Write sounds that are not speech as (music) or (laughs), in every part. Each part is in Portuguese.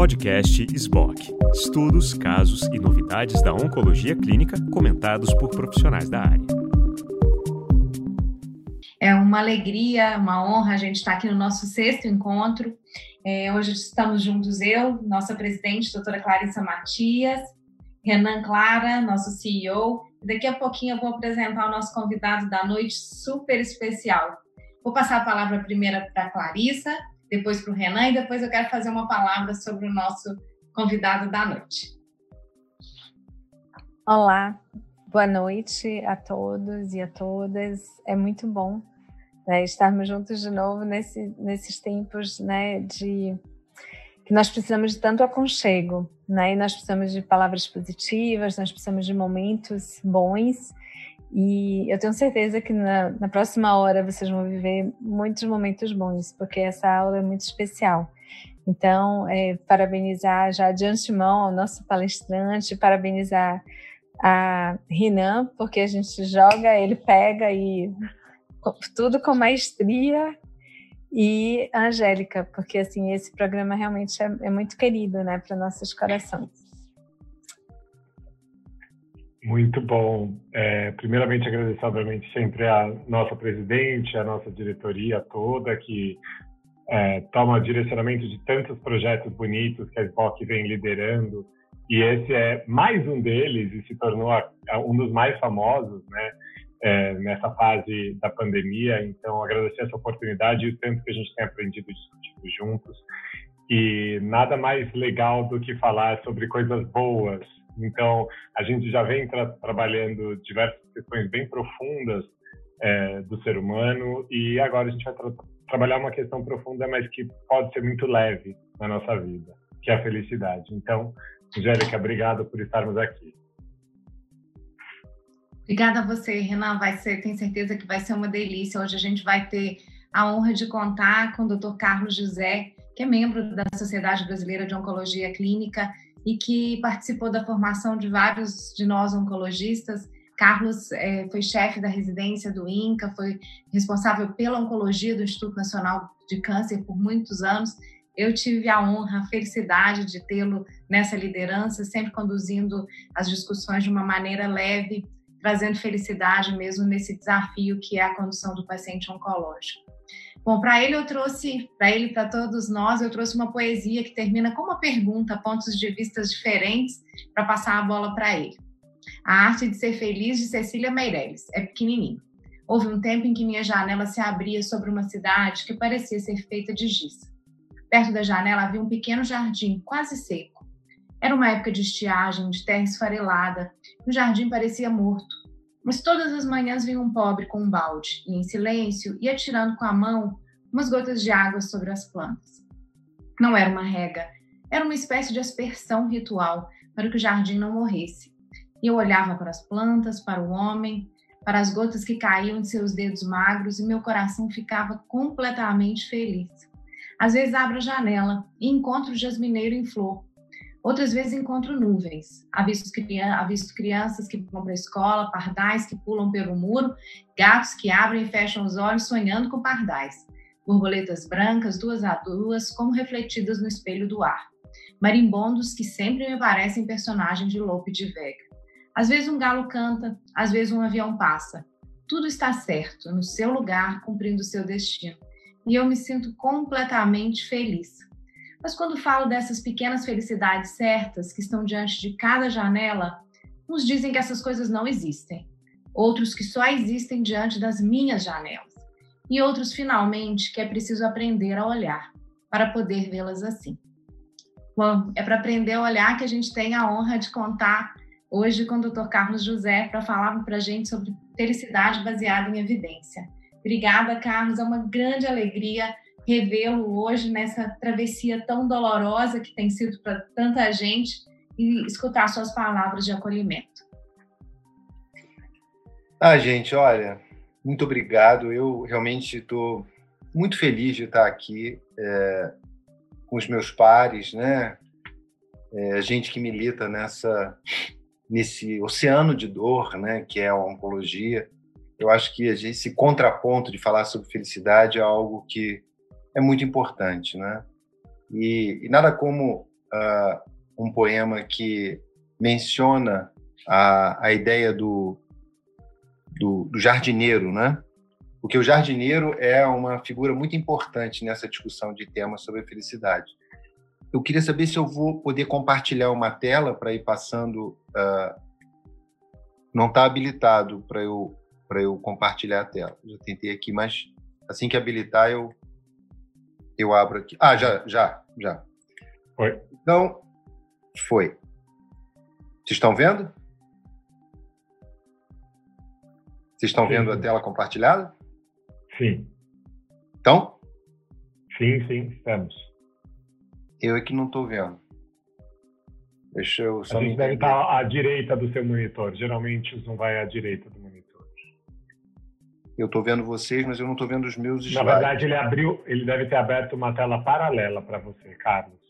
Podcast SBOC. Estudos, casos e novidades da oncologia clínica comentados por profissionais da área. É uma alegria, uma honra a gente estar aqui no nosso sexto encontro. É, hoje estamos juntos eu, nossa presidente, doutora Clarissa Matias, Renan Clara, nosso CEO. Daqui a pouquinho eu vou apresentar o nosso convidado da noite super especial. Vou passar a palavra primeiro para a Clarissa, depois para o Renan e depois eu quero fazer uma palavra sobre o nosso convidado da noite. Olá, boa noite a todos e a todas. É muito bom né, estarmos juntos de novo nesse, nesses tempos né, de que nós precisamos de tanto aconchego, né? E nós precisamos de palavras positivas, nós precisamos de momentos bons e eu tenho certeza que na, na, próxima hora vocês vão viver muitos momentos bons, porque essa aula é muito especial. Então, é, parabenizar já de antemão ao nosso palestrante, parabenizar a Rinan, porque a gente joga, ele pega e tudo com maestria, e a Angélica, porque assim esse programa realmente é, é muito querido, né, para nossos corações. Muito bom. É, primeiramente, agradecer, obviamente, sempre a nossa presidente, a nossa diretoria toda, que é, toma direcionamento de tantos projetos bonitos que a SBOC vem liderando. E esse é mais um deles e se tornou a, a, um dos mais famosos, né? É, nessa fase da pandemia. Então, agradecer essa oportunidade e o tanto que a gente tem aprendido discutido juntos. E nada mais legal do que falar sobre coisas boas, então, a gente já vem tra trabalhando diversas questões bem profundas é, do ser humano e agora a gente vai tra trabalhar uma questão profunda, mas que pode ser muito leve na nossa vida, que é a felicidade. Então, Angélica, obrigado por estarmos aqui. Obrigada a você, Renan. Vai ser, tenho certeza que vai ser uma delícia. Hoje a gente vai ter a honra de contar com o Dr. Carlos José, que é membro da Sociedade Brasileira de Oncologia Clínica e que participou da formação de vários de nós oncologistas. Carlos é, foi chefe da residência do INCA, foi responsável pela oncologia do Instituto Nacional de Câncer por muitos anos. Eu tive a honra, a felicidade de tê-lo nessa liderança, sempre conduzindo as discussões de uma maneira leve, trazendo felicidade mesmo nesse desafio que é a condução do paciente oncológico. Bom, para ele eu trouxe, para ele, para todos nós, eu trouxe uma poesia que termina com uma pergunta, pontos de vistas diferentes, para passar a bola para ele. A Arte de Ser Feliz, de Cecília Meirelles. É pequenininho. Houve um tempo em que minha janela se abria sobre uma cidade que parecia ser feita de giz. Perto da janela havia um pequeno jardim, quase seco. Era uma época de estiagem, de terra esfarelada, e o jardim parecia morto. Mas todas as manhãs vinha um pobre com um balde e, em silêncio, ia tirando com a mão umas gotas de água sobre as plantas. Não era uma rega, era uma espécie de aspersão ritual para que o jardim não morresse. E eu olhava para as plantas, para o homem, para as gotas que caíam de seus dedos magros e meu coração ficava completamente feliz. Às vezes abro a janela e encontro o jasmineiro em flor, Outras vezes encontro nuvens. Avisto, visto crianças que vão para a escola, pardais que pulam pelo muro, gatos que abrem e fecham os olhos sonhando com pardais. Borboletas brancas, duas a duas, como refletidas no espelho do ar. Marimbondos que sempre me parecem personagens de Lope de Vega. Às vezes um galo canta, às vezes um avião passa. Tudo está certo, no seu lugar, cumprindo seu destino. E eu me sinto completamente feliz mas quando falo dessas pequenas felicidades certas que estão diante de cada janela, uns dizem que essas coisas não existem, outros que só existem diante das minhas janelas, e outros, finalmente, que é preciso aprender a olhar para poder vê-las assim. Bom, é para aprender a olhar que a gente tem a honra de contar hoje com o Dr. Carlos José para falar para a gente sobre felicidade baseada em evidência. Obrigada, Carlos, é uma grande alegria revê-lo hoje nessa travessia tão dolorosa que tem sido para tanta gente e escutar suas palavras de acolhimento. Ah, gente, olha, muito obrigado. Eu realmente estou muito feliz de estar aqui é, com os meus pares, né? É, gente que milita nessa nesse oceano de dor, né? Que é a oncologia. Eu acho que esse contraponto de falar sobre felicidade é algo que é muito importante, né? E, e nada como uh, um poema que menciona a, a ideia do, do, do jardineiro, né? Porque o jardineiro é uma figura muito importante nessa discussão de temas sobre felicidade. Eu queria saber se eu vou poder compartilhar uma tela para ir passando. Uh, não está habilitado para eu para eu compartilhar a tela. Já tentei aqui, mas assim que habilitar eu eu abro aqui. Ah, já, já, já. Foi. Então, foi. Vocês estão vendo? Vocês estão sim, vendo sim. a tela compartilhada? Sim. Então? Sim, sim, estamos. Eu é que não estou vendo. Deixa eu só a gente deve estar à direita do seu monitor. Geralmente não vai à direita do monitor. Eu estou vendo vocês, mas eu não estou vendo os meus slides. Na verdade, ele abriu, ele deve ter aberto uma tela paralela para você, Carlos.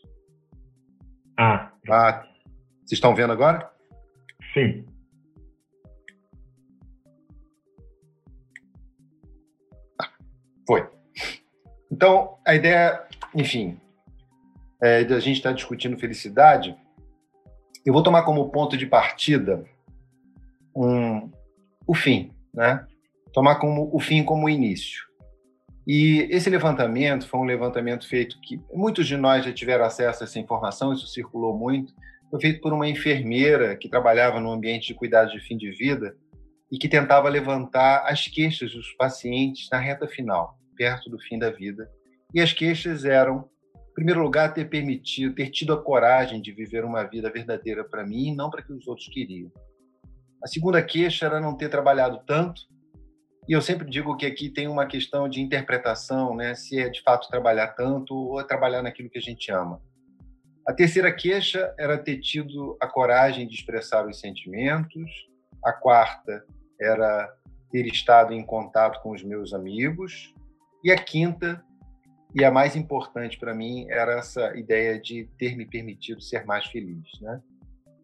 Ah. Ah. Vocês estão vendo agora? Sim. Foi. Então, a ideia, enfim, é, da gente estar tá discutindo felicidade, eu vou tomar como ponto de partida um, o fim, né? Tomar como o fim como o início. E esse levantamento foi um levantamento feito que muitos de nós já tiveram acesso a essa informação, isso circulou muito. Foi feito por uma enfermeira que trabalhava no ambiente de cuidados de fim de vida e que tentava levantar as queixas dos pacientes na reta final perto do fim da vida. E as queixas eram, em primeiro lugar, ter permitido, ter tido a coragem de viver uma vida verdadeira para mim e não para que os outros queriam. A segunda queixa era não ter trabalhado tanto. E eu sempre digo que aqui tem uma questão de interpretação, né? Se é de fato trabalhar tanto ou é trabalhar naquilo que a gente ama. A terceira queixa era ter tido a coragem de expressar os sentimentos. A quarta era ter estado em contato com os meus amigos. E a quinta, e a mais importante para mim, era essa ideia de ter me permitido ser mais feliz. Né?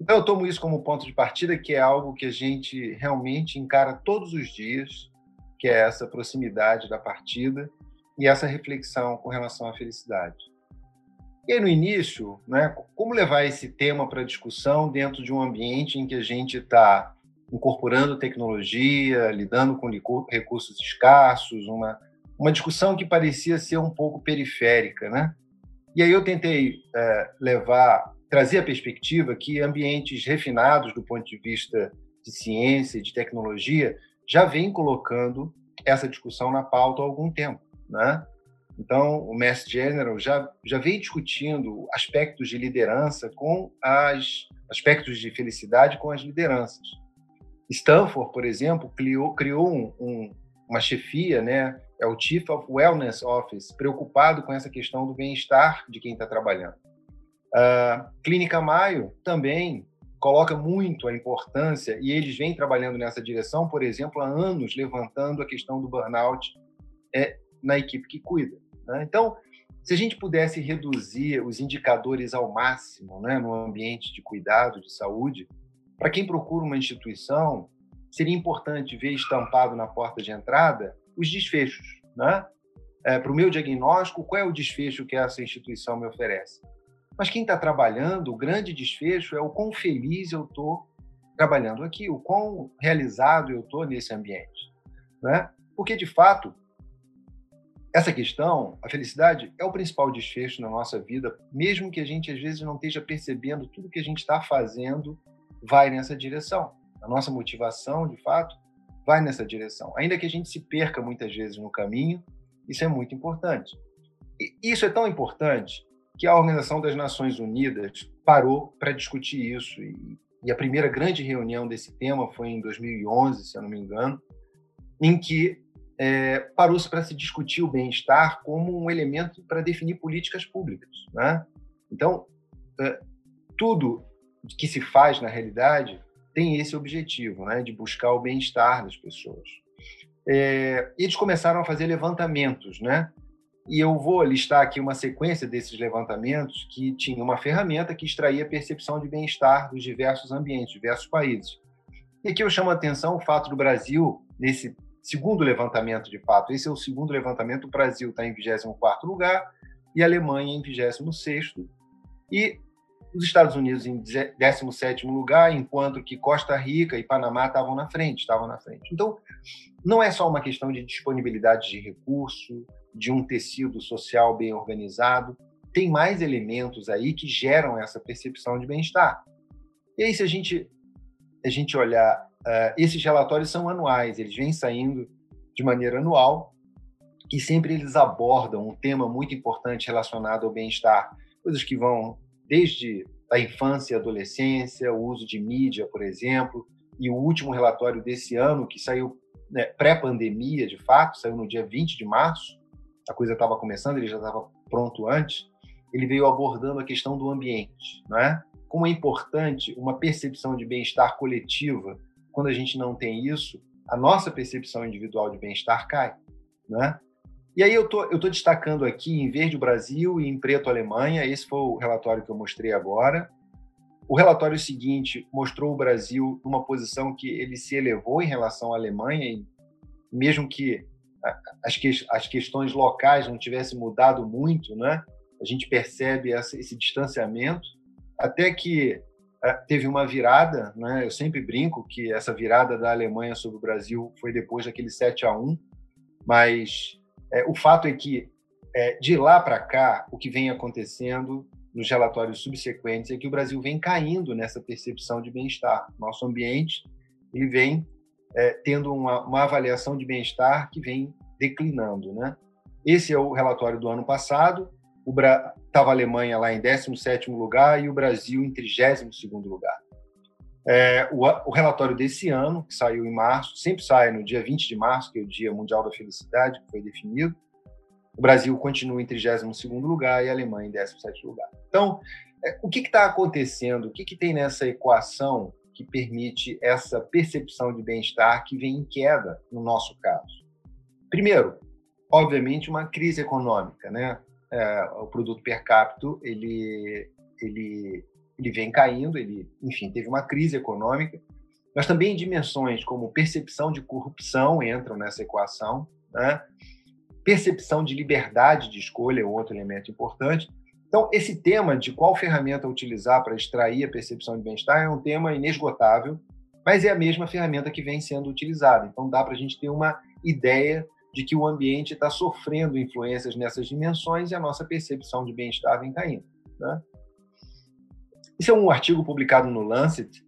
Então, eu tomo isso como ponto de partida, que é algo que a gente realmente encara todos os dias, que é essa proximidade da partida e essa reflexão com relação à felicidade. E aí, no início, né, como levar esse tema para discussão dentro de um ambiente em que a gente está incorporando tecnologia, lidando com recursos escassos, uma uma discussão que parecia ser um pouco periférica, né? E aí eu tentei é, levar, trazer a perspectiva que ambientes refinados do ponto de vista de ciência e de tecnologia já vêm colocando essa discussão na pauta há algum tempo, né? Então, o Mass General já, já vem discutindo aspectos de liderança com as aspectos de felicidade com as lideranças. Stanford, por exemplo, criou, criou um, um, uma chefia, né, é o Chief of Wellness Office, preocupado com essa questão do bem-estar de quem está trabalhando. A Clínica Maio também coloca muito a importância, e eles vêm trabalhando nessa direção, por exemplo, há anos, levantando a questão do burnout é, na equipe que cuida. Né? Então, se a gente pudesse reduzir os indicadores ao máximo né, no ambiente de cuidado, de saúde, para quem procura uma instituição, seria importante ver estampado na porta de entrada os desfechos. Né? É, para o meu diagnóstico, qual é o desfecho que essa instituição me oferece? Mas quem está trabalhando, o grande desfecho é o quão feliz eu estou trabalhando aqui, o quão realizado eu estou nesse ambiente. Né? Porque, de fato, essa questão, a felicidade, é o principal desfecho na nossa vida, mesmo que a gente às vezes não esteja percebendo tudo que a gente está fazendo vai nessa direção a nossa motivação, de fato, vai nessa direção. Ainda que a gente se perca muitas vezes no caminho, isso é muito importante. E isso é tão importante que a Organização das Nações Unidas parou para discutir isso. E, e, a primeira grande reunião desse tema foi em 2011, se eu não me engano, em que é, parou-se para se discutir o bem-estar como um elemento para definir políticas públicas. Né? Então, é, tudo que se faz na realidade tem esse objetivo, né, de buscar o bem-estar das pessoas. É, eles começaram a fazer levantamentos, né? E eu vou listar aqui uma sequência desses levantamentos que tinha uma ferramenta que extraía a percepção de bem-estar dos diversos ambientes, diversos países. E aqui eu chamo a atenção o fato do Brasil, nesse segundo levantamento de fato, esse é o segundo levantamento, o Brasil está em 24º lugar e a Alemanha em 26º. E os Estados Unidos em 17º lugar, enquanto que Costa Rica e Panamá estavam na frente, estavam na frente. Então, não é só uma questão de disponibilidade de recurso, de um tecido social bem organizado, tem mais elementos aí que geram essa percepção de bem-estar. E aí, se a gente, a gente olhar, uh, esses relatórios são anuais, eles vêm saindo de maneira anual e sempre eles abordam um tema muito importante relacionado ao bem-estar, coisas que vão desde a infância e adolescência, o uso de mídia, por exemplo, e o último relatório desse ano, que saiu né, pré-pandemia, de fato, saiu no dia 20 de março, a coisa estava começando, ele já estava pronto antes, ele veio abordando a questão do ambiente, né? Como é importante uma percepção de bem-estar coletiva. Quando a gente não tem isso, a nossa percepção individual de bem-estar cai, né? E aí eu tô, eu tô destacando aqui em verde o Brasil e em preto a Alemanha. Esse foi o relatório que eu mostrei agora. O relatório seguinte mostrou o Brasil numa posição que ele se elevou em relação à Alemanha, e mesmo que as, que, as questões locais não tivessem mudado muito, né? A gente percebe essa, esse distanciamento, até que teve uma virada, né? Eu sempre brinco que essa virada da Alemanha sobre o Brasil foi depois daquele 7 a 1, mas é, o fato é que, é, de lá para cá, o que vem acontecendo nos relatórios subsequentes é que o Brasil vem caindo nessa percepção de bem-estar. Nosso ambiente ele vem é, tendo uma, uma, avaliação de bem-estar que vem declinando. Né? Esse é o relatório do ano passado. Estava a Alemanha lá em 17º lugar e o Brasil em 32º lugar. É, o, o, relatório desse ano, que saiu em março, sempre sai no dia 20 de março, que é o Dia Mundial da Felicidade, que foi definido. O Brasil continua em 32 lugar e a Alemanha em 17 lugar. Então, é, o que está acontecendo? O que, que tem nessa equação que permite essa percepção de bem-estar que vem em queda no nosso caso? Primeiro, obviamente, uma crise econômica. Né? É, o produto per capita ele, ele ele vem caindo, ele, enfim, teve uma crise econômica, mas também dimensões como percepção de corrupção entram nessa equação, né? percepção de liberdade de escolha é outro elemento importante. Então, esse tema de qual ferramenta utilizar para extrair a percepção de bem-estar é um tema inesgotável, mas é a mesma ferramenta que vem sendo utilizada. Então, dá para a gente ter uma ideia de que o ambiente está sofrendo influências nessas dimensões e a nossa percepção de bem-estar vem caindo. Né? Isso é um artigo publicado no Lancet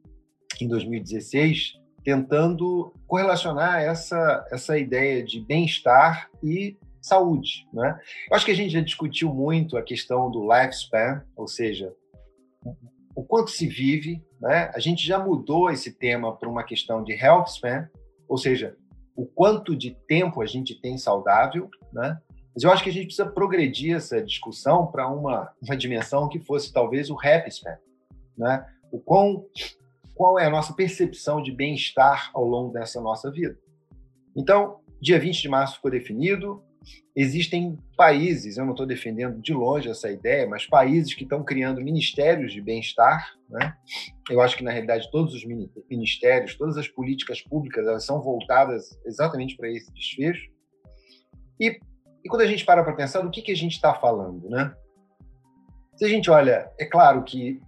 em 2016, tentando correlacionar essa, essa ideia de bem-estar e saúde. Né? Eu acho que a gente já discutiu muito a questão do lifespan, ou seja, o quanto se vive. Né? A gente já mudou esse tema para uma questão de health span, ou seja, o quanto de tempo a gente tem saudável. Né? Mas eu acho que a gente precisa progredir essa discussão para uma, uma dimensão que fosse talvez o happy span né? O quão, qual é a nossa percepção de bem-estar ao longo dessa nossa vida. Então, dia 20 de março ficou definido. Existem países, eu não estou defendendo de longe essa ideia, mas países que estão criando ministérios de bem-estar. Né? Eu acho que, na realidade, todos os ministérios, todas as políticas públicas, elas são voltadas exatamente para esse desfecho. E, e quando a gente para para pensar, do que, que a gente está falando? Né? Se a gente olha, é claro que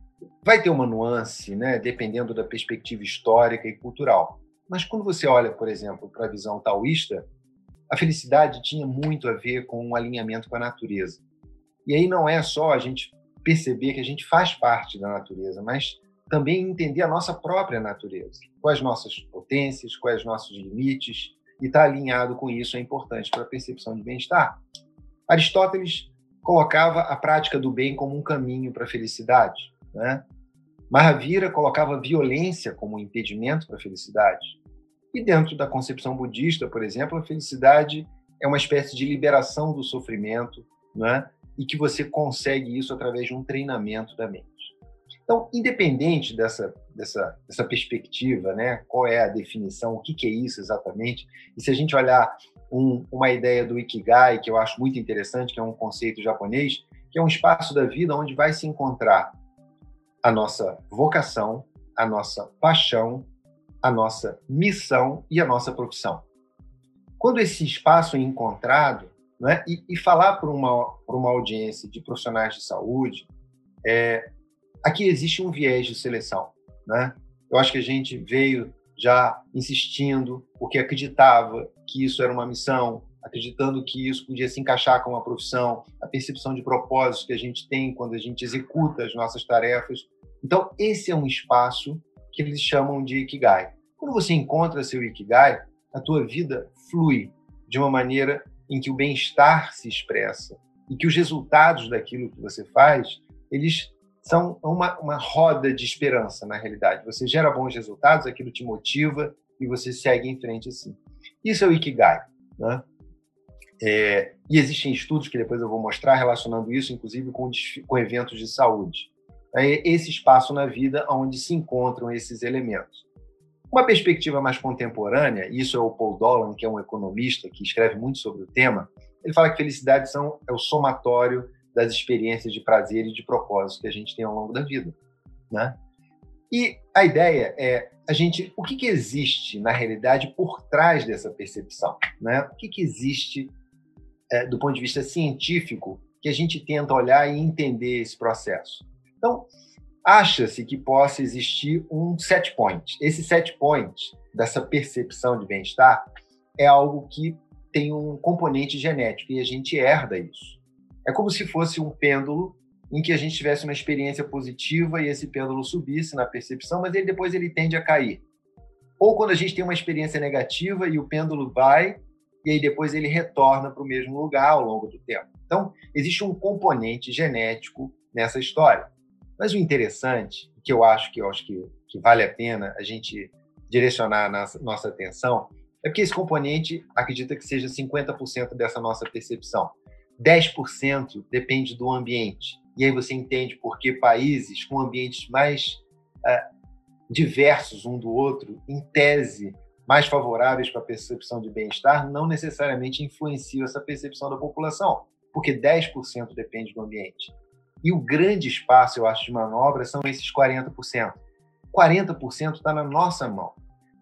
vai ter uma nuance, né, dependendo da perspectiva histórica e cultural. Mas quando você olha, por exemplo, para a visão taoísta, a felicidade tinha muito a ver com um alinhamento com a natureza. E aí não é só a gente perceber que a gente faz parte da natureza, mas também entender a nossa própria natureza, quais as nossas potências, quais os nossos limites, e estar tá alinhado com isso é importante para a percepção de bem-estar. Aristóteles colocava a prática do bem como um caminho para a felicidade. Né? Mahavira colocava violência como um impedimento para a felicidade. E dentro da concepção budista, por exemplo, a felicidade é uma espécie de liberação do sofrimento, né? e que você consegue isso através de um treinamento da mente. Então, independente dessa, dessa, dessa perspectiva, né? qual é a definição, o que, que é isso exatamente, e se a gente olhar um, uma ideia do Ikigai, que eu acho muito interessante, que é um conceito japonês, que é um espaço da vida onde vai se encontrar a nossa vocação, a nossa paixão, a nossa missão e a nossa profissão. Quando esse espaço é encontrado, né, e, e, falar para uma, uma audiência de profissionais de saúde, é, aqui existe um viés de seleção, né? Eu acho que a gente veio já insistindo porque acreditava que isso era uma missão, acreditando que isso podia se encaixar com uma profissão, a percepção de propósito que a gente tem quando a gente executa as nossas tarefas. Então, esse é um espaço que eles chamam de Ikigai. Quando você encontra seu Ikigai, a tua vida flui de uma maneira em que o bem-estar se expressa e que os resultados daquilo que você faz, eles são uma, uma roda de esperança, na realidade. Você gera bons resultados, aquilo te motiva e você segue em frente assim. Isso é o Ikigai. Né? É, e existem estudos que depois eu vou mostrar relacionando isso, inclusive com, com eventos de saúde. É esse espaço na vida onde se encontram esses elementos. Uma perspectiva mais contemporânea, isso é o Paul Dolan, que é um economista que escreve muito sobre o tema, ele fala que felicidade são, é o somatório das experiências de prazer e de propósito que a gente tem ao longo da vida, né? E a ideia é a gente, o que, que existe na realidade por trás dessa percepção, né? O que, que existe é, do ponto de vista científico que a gente tenta olhar e entender esse processo? Então, acha-se que possa existir um set point. Esse set point dessa percepção de bem-estar é algo que tem um componente genético e a gente herda isso. É como se fosse um pêndulo em que a gente tivesse uma experiência positiva e esse pêndulo subisse na percepção, mas ele depois ele tende a cair. Ou quando a gente tem uma experiência negativa e o pêndulo vai e aí depois ele retorna para o mesmo lugar ao longo do tempo. Então, existe um componente genético nessa história. Mas o interessante, que eu acho que eu acho que, que vale a pena a gente direcionar a nossa, nossa atenção, é porque esse componente acredita que seja 50% dessa nossa percepção. 10% depende do ambiente. E aí você entende por que países com ambientes mais uh, diversos um do outro, em tese, mais favoráveis para a percepção de bem-estar, não necessariamente influenciam essa percepção da população, porque 10% depende do ambiente. E o grande espaço, eu acho, de manobra são esses 40%. 40% está na nossa mão.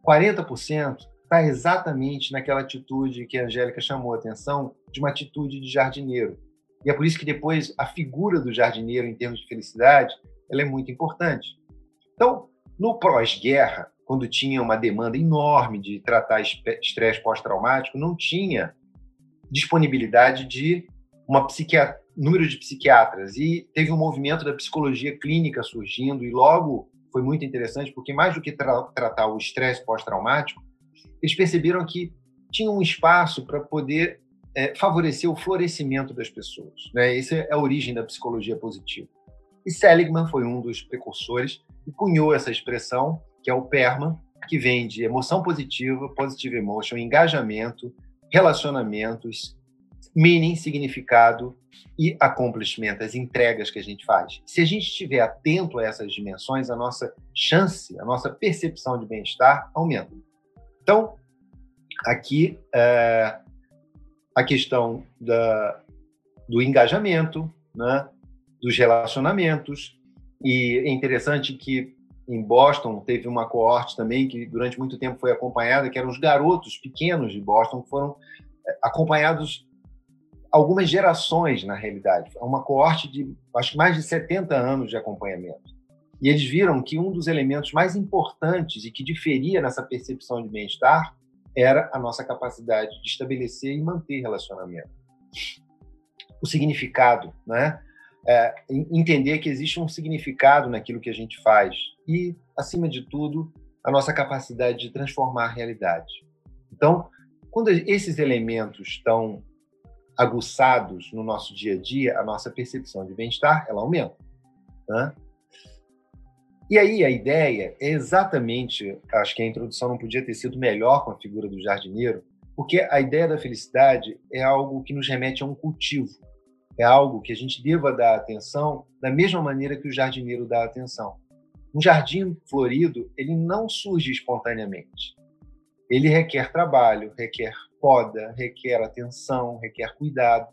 40% está exatamente naquela atitude que a Angélica chamou a atenção, de uma atitude de jardineiro. E é por isso que depois a figura do jardineiro em termos de felicidade, ela é muito importante. Então, no pós-guerra, quando tinha uma demanda enorme de tratar estresse pós-traumático, não tinha disponibilidade de uma psiquiatra, número de psiquiatras e teve um movimento da psicologia clínica surgindo e logo foi muito interessante porque mais do que tra tratar o estresse pós-traumático, eles perceberam que tinha um espaço para poder é, favorecer o florescimento das pessoas. Né? Essa é a origem da psicologia positiva. E Seligman foi um dos precursores e cunhou essa expressão, que é o PERMA, que vem de emoção positiva, positive emotion, engajamento, relacionamentos, meaning, significado e accomplishment, as entregas que a gente faz. Se a gente estiver atento a essas dimensões, a nossa chance, a nossa percepção de bem-estar aumenta. Então, aqui é, a questão da, do engajamento, né, dos relacionamentos, e é interessante que em Boston teve uma coorte também que durante muito tempo foi acompanhada, que eram os garotos pequenos de Boston, que foram é, acompanhados algumas gerações, na realidade. É uma coorte de, acho que mais de 70 anos de acompanhamento. E eles viram que um dos elementos mais importantes e que diferia nessa percepção de bem-estar era a nossa capacidade de estabelecer e manter relacionamento. O significado, né? É, entender que existe um significado naquilo que a gente faz e, acima de tudo, a nossa capacidade de transformar a realidade. Então, quando esses elementos estão aguçados no nosso dia a dia, a nossa percepção de bem-estar ela aumenta. Né? E aí a ideia é exatamente, acho que a introdução não podia ter sido melhor com a figura do jardineiro, porque a ideia da felicidade é algo que nos remete a um cultivo, é algo que a gente deva dar atenção da mesma maneira que o jardineiro dá atenção. Um jardim florido, ele não surge espontaneamente. Ele requer trabalho, requer poda, requer atenção, requer cuidado.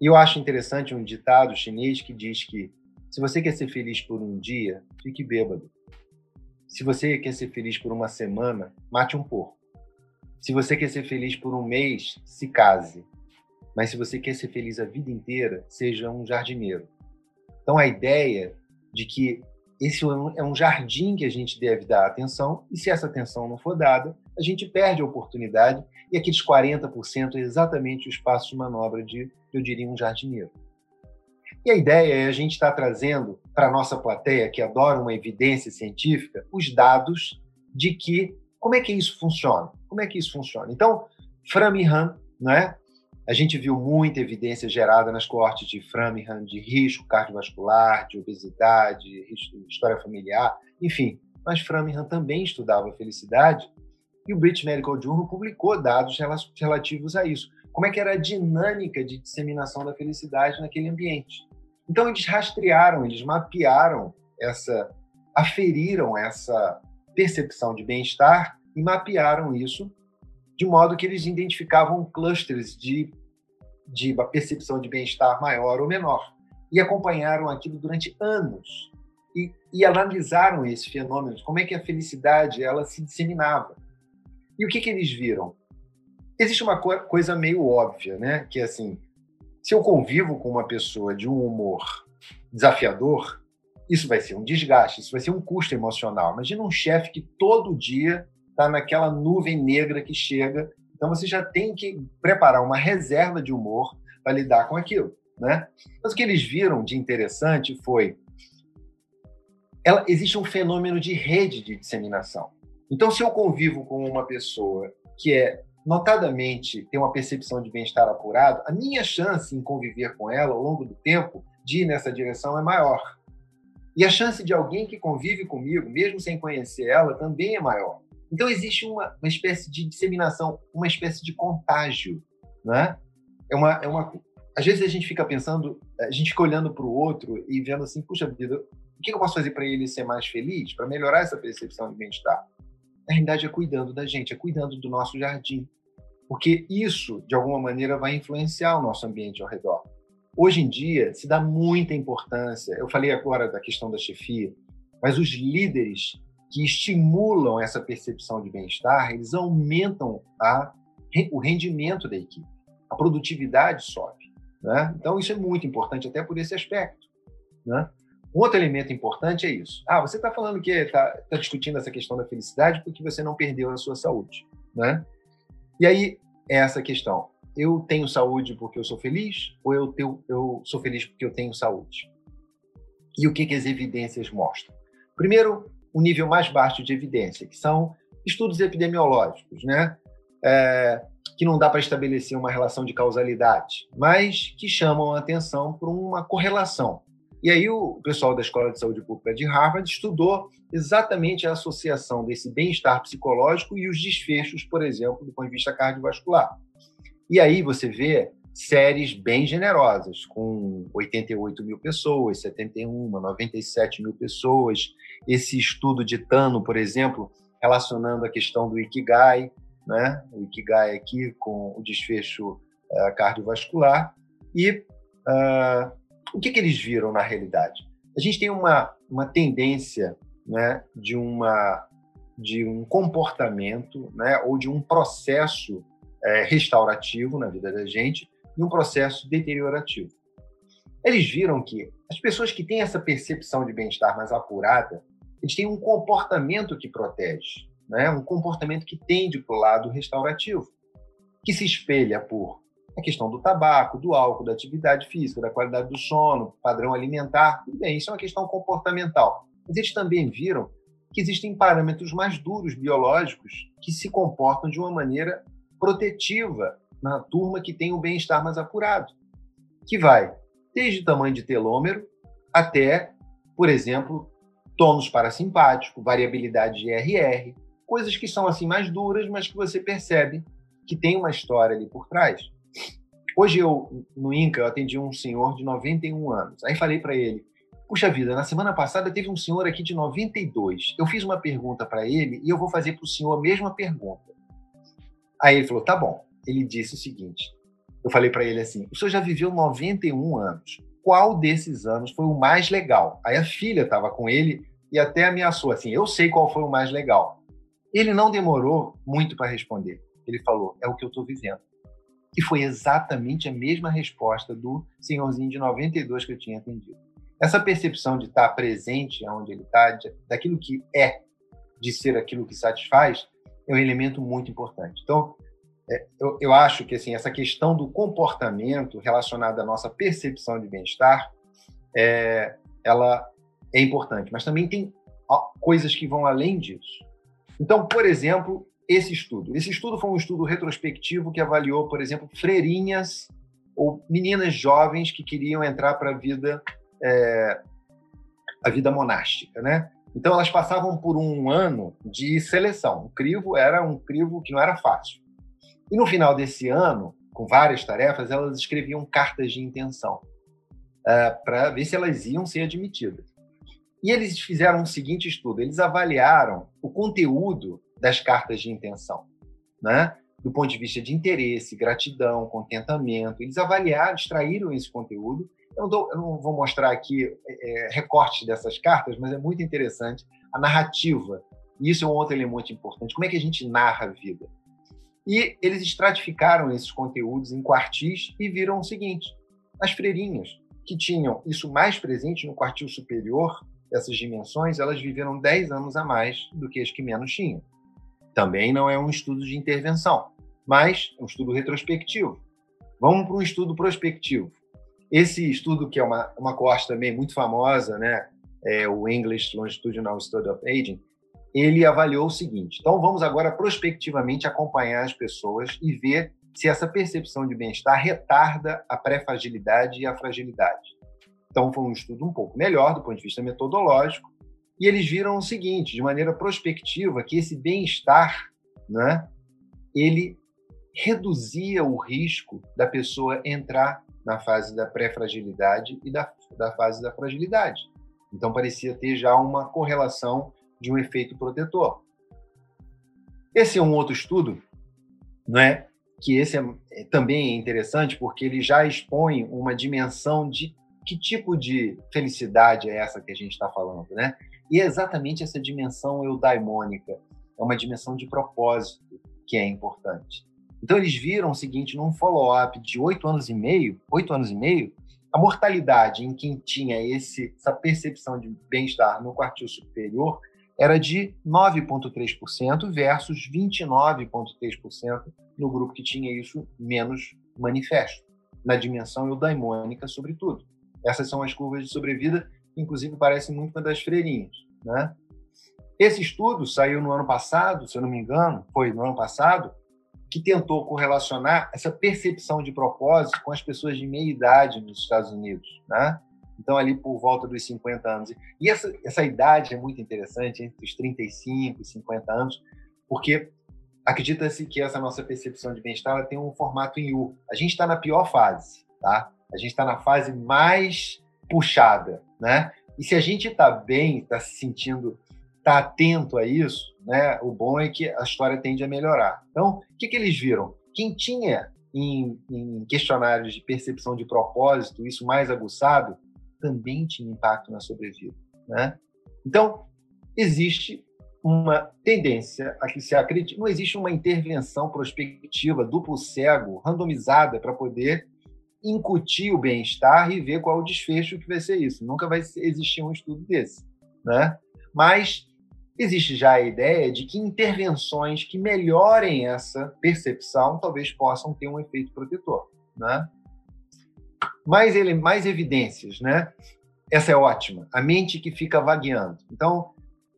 E eu acho interessante um ditado chinês que diz que se você quer ser feliz por um dia, fique bêbado. Se você quer ser feliz por uma semana, mate um porco. Se você quer ser feliz por um mês, se case. Mas se você quer ser feliz a vida inteira, seja um jardineiro. Então a ideia de que esse é um jardim que a gente deve dar atenção, e se essa atenção não for dada, a gente perde a oportunidade, e aqueles 40% é exatamente o espaço de manobra de, eu diria, um jardineiro. E a ideia é a gente estar tá trazendo para a nossa plateia, que adora uma evidência científica, os dados de que como é que isso funciona? Como é que isso funciona? Então, Framingham, né? A gente viu muita evidência gerada nas coortes de Framingham de risco cardiovascular, de obesidade, história familiar, enfim. Mas Framingham também estudava felicidade e o British Medical Journal publicou dados relativos a isso. Como é que era a dinâmica de disseminação da felicidade naquele ambiente? Então eles rastrearam, eles mapearam essa, aferiram essa percepção de bem-estar e mapearam isso de modo que eles identificavam clusters de, de percepção de bem-estar maior ou menor. E acompanharam aquilo durante anos. E, e, analisaram esse fenômeno, como é que a felicidade ela se disseminava. E o que, que eles viram? Existe uma co coisa meio óbvia, né? Que é assim, se eu convivo com uma pessoa de um humor desafiador, isso vai ser um desgaste, isso vai ser um custo emocional. Imagina um chefe que todo dia está naquela nuvem negra que chega. Então você já tem que preparar uma reserva de humor para lidar com aquilo, né? Mas o que eles viram de interessante foi ela, existe um fenômeno de rede de disseminação. Então, se eu convivo com uma pessoa que é notadamente tem uma percepção de bem-estar apurado, a minha chance em conviver com ela ao longo do tempo de ir nessa direção é maior. E a chance de alguém que convive comigo, mesmo sem conhecer ela, também é maior. Então existe uma, uma espécie de disseminação, uma espécie de contágio, né? É uma, é uma, às vezes a gente fica pensando, a gente fica olhando para o outro e vendo assim, puxa vida, o que eu posso fazer para ele ser mais feliz, para melhorar essa percepção de bem-estar? Na realidade é cuidando da gente, é cuidando do nosso jardim, porque isso de alguma maneira vai influenciar o nosso ambiente ao redor. Hoje em dia se dá muita importância. Eu falei agora da questão da chefia, mas os líderes que estimulam essa percepção de bem-estar, eles aumentam a, o rendimento da equipe, a produtividade sobe. Né? Então, isso é muito importante, até por esse aspecto. Né? Um outro elemento importante é isso. Ah, você está falando que está tá discutindo essa questão da felicidade porque você não perdeu a sua saúde. Né? E aí, é essa questão. Eu tenho saúde porque eu sou feliz ou eu, tenho, eu sou feliz porque eu tenho saúde? E o que, que as evidências mostram? Primeiro, o nível mais baixo de evidência, que são estudos epidemiológicos, né? É, que não dá para estabelecer uma relação de causalidade, mas que chamam a atenção por uma correlação. E aí o pessoal da Escola de Saúde Pública de Harvard estudou exatamente a associação desse bem-estar psicológico e os desfechos, por exemplo, do ponto de vista cardiovascular. E aí você vê séries bem generosas, com 88 mil pessoas, 71, 97 mil pessoas. Esse estudo de Tano, por exemplo, relacionando a questão do Ikigai, né? o Ikigai aqui com o desfecho uh, cardiovascular. E uh, o que, que eles viram na realidade? A gente tem uma, uma tendência né, de, uma, de um comportamento né, ou de um processo é, restaurativo na vida da gente e um processo deteriorativo. Eles viram que as pessoas que têm essa percepção de bem-estar mais apurada, eles têm um comportamento que protege, né? um comportamento que tende para o lado restaurativo, que se espelha por a questão do tabaco, do álcool, da atividade física, da qualidade do sono, padrão alimentar, tudo bem, isso é uma questão comportamental. Mas eles também viram que existem parâmetros mais duros biológicos que se comportam de uma maneira protetiva na turma que tem o bem-estar mais apurado, que vai desde o tamanho de telômero até, por exemplo, tônus parasimpático, variabilidade de RR, coisas que são assim mais duras, mas que você percebe que tem uma história ali por trás. Hoje eu no Inca eu atendi um senhor de 91 anos. Aí falei para ele: "Puxa vida, na semana passada teve um senhor aqui de 92. Eu fiz uma pergunta para ele e eu vou fazer para o senhor a mesma pergunta." Aí ele falou: "Tá bom." ele disse o seguinte: eu falei para ele assim, o senhor já viveu 91 anos. Qual desses anos foi o mais legal? Aí a filha estava com ele e até ameaçou assim: eu sei qual foi o mais legal. Ele não demorou muito para responder. Ele falou: é o que eu estou vivendo. E foi exatamente a mesma resposta do senhorzinho de 92 que eu tinha atendido. essa percepção de estar presente onde ele está, daquilo que é, de ser aquilo que satisfaz, é um elemento muito importante. Então, é, eu, eu, acho que assim essa questão do comportamento relacionada à nossa percepção de bem-estar, é, ela é importante, mas também tem coisas que vão além disso. Então, por exemplo, esse estudo. Esse estudo foi um estudo retrospectivo que avaliou, por exemplo, freirinhas ou meninas jovens que queriam entrar para a vida é, a vida monástica, né? Então elas passavam por um ano de seleção. O crivo era um crivo que não era fácil. E no final desse ano, com várias tarefas, elas escreviam cartas de intenção é, para ver se elas iam ser admitidas. E eles fizeram o seguinte estudo: eles avaliaram o conteúdo das cartas de intenção, né? do ponto de vista de interesse, gratidão, contentamento. Eles avaliaram, extraíram esse conteúdo. Eu não, dou, eu não vou mostrar aqui é, recortes dessas cartas, mas é muito interessante a narrativa. E isso é um outro elemento importante. Como é que a gente narra a vida? E eles estratificaram esses conteúdos em quartis e viram o seguinte: as freirinhas que tinham isso mais presente no quartil superior, essas dimensões, elas viveram 10 anos a mais do que as que menos tinham. Também não é um estudo de intervenção, mas é um estudo retrospectivo. Vamos para um estudo prospectivo. Esse estudo, que é uma, uma costa também muito famosa, né, é o English Longitudinal Study of Aging, ele avaliou o seguinte: então vamos agora prospectivamente acompanhar as pessoas e ver se essa percepção de bem-estar retarda a pré-fragilidade e a fragilidade. Então foi um estudo um pouco melhor do ponto de vista metodológico, e eles viram o seguinte, de maneira prospectiva, que esse bem-estar, né, ele reduzia o risco da pessoa entrar na fase da pré-fragilidade e da, da fase da fragilidade. Então parecia ter já uma correlação de um efeito protetor. Esse é um outro estudo, não é? Que esse é, é, também é interessante porque ele já expõe uma dimensão de que tipo de felicidade é essa que a gente está falando, né? E é exatamente essa dimensão eudaimônica, é uma dimensão de propósito que é importante. Então eles viram o seguinte, num follow-up de oito anos e meio, oito anos e meio, a mortalidade em quem tinha esse, essa percepção de bem-estar no quartil superior era de 9,3% versus 29,3% no grupo que tinha isso menos manifesto, na dimensão eudaimônica, sobretudo. Essas são as curvas de sobrevida, inclusive parecem muito com das freirinhas. Né? Esse estudo saiu no ano passado, se eu não me engano, foi no ano passado, que tentou correlacionar essa percepção de propósito com as pessoas de meia idade nos Estados Unidos. Né? Então, ali por volta dos 50 anos. E essa, essa idade é muito interessante, entre os 35 e 50 anos, porque acredita-se que essa nossa percepção de bem-estar tem um formato em U. A gente está na pior fase, tá? A gente está na fase mais puxada, né? E se a gente está bem, está se sentindo, está atento a isso, né? O bom é que a história tende a melhorar. Então, o que, que eles viram? Quem tinha em, em questionários de percepção de propósito isso mais aguçado, também tinha impacto na sobrevida. Né? Então, existe uma tendência a que se acredite, não existe uma intervenção prospectiva duplo cego, randomizada, para poder incutir o bem-estar e ver qual o desfecho que vai ser isso. Nunca vai existir um estudo desse. Né? Mas existe já a ideia de que intervenções que melhorem essa percepção talvez possam ter um efeito protetor. Né? mais, ele, mais evidências, né? Essa é ótima. A mente que fica vagueando. Então,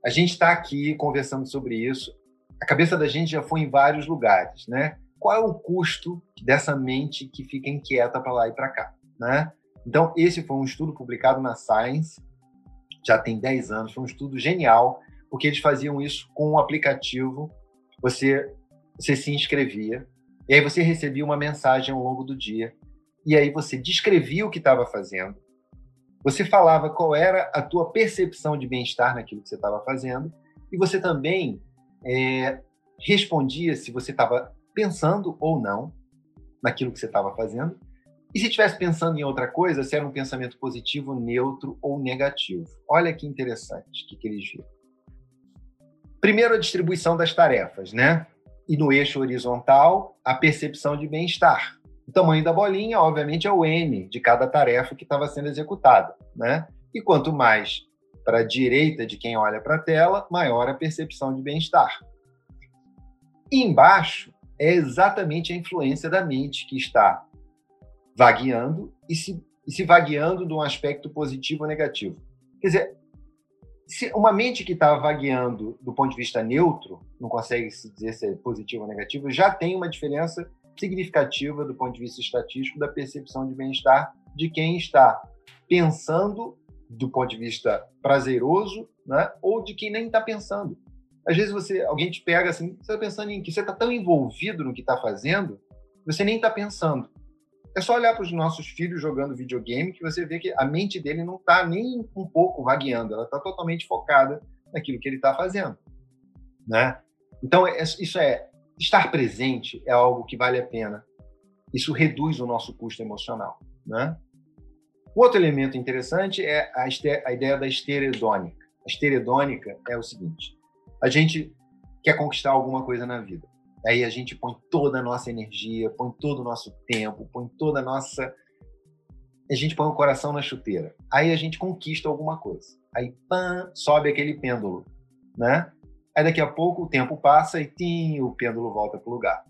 a gente está aqui conversando sobre isso. A cabeça da gente já foi em vários lugares, né? Qual é o custo dessa mente que fica inquieta para lá e para cá, né? Então, esse foi um estudo publicado na Science, já tem 10 anos, foi um estudo genial, porque eles faziam isso com um aplicativo, você, você se inscrevia, e aí você recebia uma mensagem ao longo do dia e aí você descrevia o que estava fazendo, você falava qual era a tua percepção de bem-estar naquilo que você estava fazendo, e você também é, respondia se você estava pensando ou não naquilo que você estava fazendo, e se estivesse pensando em outra coisa, se era um pensamento positivo, neutro ou negativo. Olha que interessante o que, que eles viram. Primeiro, a distribuição das tarefas, né? E no eixo horizontal, a percepção de bem-estar. O tamanho da bolinha, obviamente, é o N de cada tarefa que estava sendo executada. Né? E quanto mais para a direita de quem olha para a tela, maior a percepção de bem-estar. Embaixo é exatamente a influência da mente que está vagueando e se, e se vagueando de um aspecto positivo ou negativo. Quer dizer, se uma mente que está vagueando do ponto de vista neutro, não consegue se dizer se é positivo ou negativo, já tem uma diferença significativa do ponto de vista estatístico da percepção de bem-estar de quem está pensando do ponto de vista prazeroso, né? ou de quem nem está pensando. Às vezes você, alguém te pega assim, você está pensando em que você está tão envolvido no que está fazendo, você nem está pensando. É só olhar para os nossos filhos jogando videogame que você vê que a mente dele não está nem um pouco vagueando, ela está totalmente focada naquilo que ele está fazendo, né? Então é, isso é estar presente é algo que vale a pena. Isso reduz o nosso custo emocional, né? Outro elemento interessante é a, a ideia da esteredônica. A esteredônica é o seguinte: a gente quer conquistar alguma coisa na vida. Aí a gente põe toda a nossa energia, põe todo o nosso tempo, põe toda a nossa. A gente põe o coração na chuteira. Aí a gente conquista alguma coisa. Aí, pã, sobe aquele pêndulo, né? Aí daqui a pouco o tempo passa e tim, o pêndulo volta para o lugar.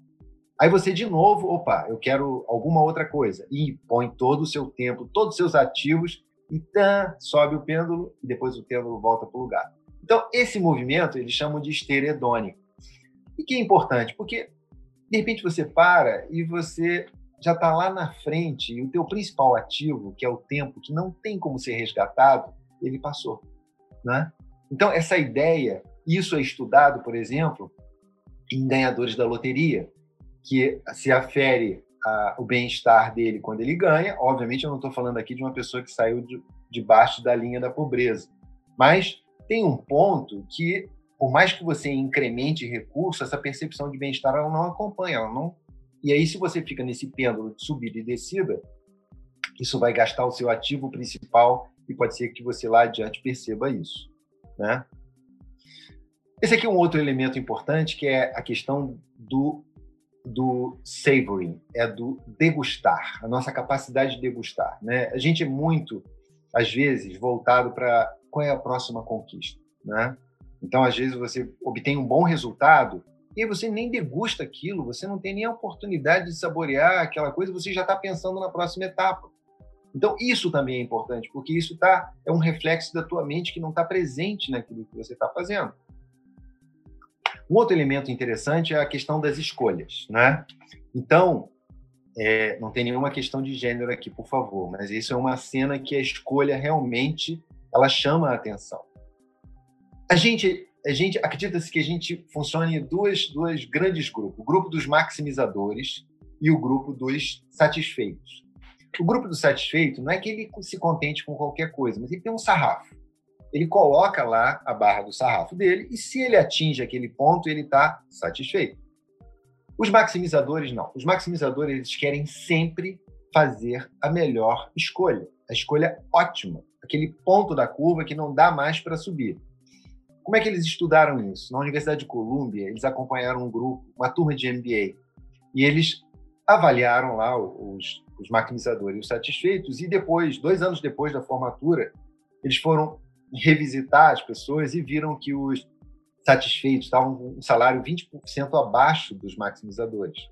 Aí você de novo, opa, eu quero alguma outra coisa. E põe todo o seu tempo, todos os seus ativos, e tan, sobe o pêndulo e depois o pêndulo volta para o lugar. Então, esse movimento eles chamam de esteredônico. E que é importante, porque de repente você para e você já está lá na frente e o teu principal ativo, que é o tempo, que não tem como ser resgatado, ele passou, né? Então essa ideia, isso é estudado, por exemplo, em ganhadores da loteria, que se afere a, o bem-estar dele quando ele ganha. Obviamente, eu não estou falando aqui de uma pessoa que saiu de, debaixo da linha da pobreza, mas tem um ponto que por mais que você incremente recurso, essa percepção de bem-estar ela não acompanha, ela não. E aí, se você fica nesse pêndulo de subida e descida, isso vai gastar o seu ativo principal e pode ser que você lá adiante perceba isso, né? Esse aqui é um outro elemento importante que é a questão do do savoring, é do degustar, a nossa capacidade de degustar, né? A gente é muito às vezes voltado para qual é a próxima conquista, né? Então, às vezes, você obtém um bom resultado e você nem degusta aquilo, você não tem nem a oportunidade de saborear aquela coisa, você já está pensando na próxima etapa. Então, isso também é importante, porque isso tá, é um reflexo da tua mente que não está presente naquilo que você está fazendo. Um outro elemento interessante é a questão das escolhas, né? Então, é, não tem nenhuma questão de gênero aqui, por favor, mas isso é uma cena que a escolha realmente ela chama a atenção a gente, a gente acredita-se que a gente funciona em dois, dois grandes grupos: o grupo dos maximizadores e o grupo dos satisfeitos. O grupo do satisfeito não é que ele se contente com qualquer coisa, mas ele tem um sarrafo. Ele coloca lá a barra do sarrafo dele e se ele atinge aquele ponto, ele está satisfeito. Os maximizadores não. Os maximizadores eles querem sempre fazer a melhor escolha, a escolha ótima, aquele ponto da curva que não dá mais para subir. Como é que eles estudaram isso? Na Universidade de Colômbia, eles acompanharam um grupo, uma turma de MBA, e eles avaliaram lá os, os maquinizadores os satisfeitos, e depois, dois anos depois da formatura, eles foram revisitar as pessoas e viram que os satisfeitos estavam com um salário 20% abaixo dos maximizadores.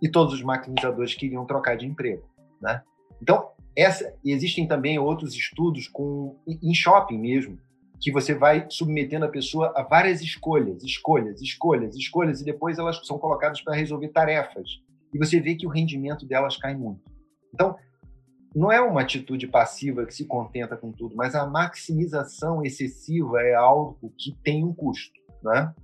E todos os maximizadores queriam trocar de emprego. Né? Então, essa, existem também outros estudos com, em shopping mesmo, que você vai submetendo a pessoa a várias escolhas, escolhas, escolhas, escolhas, e depois elas são colocadas para resolver tarefas. E você vê que o rendimento delas cai muito. Então, não é uma atitude passiva que se contenta com tudo, mas a maximização excessiva é algo que tem um custo. Né?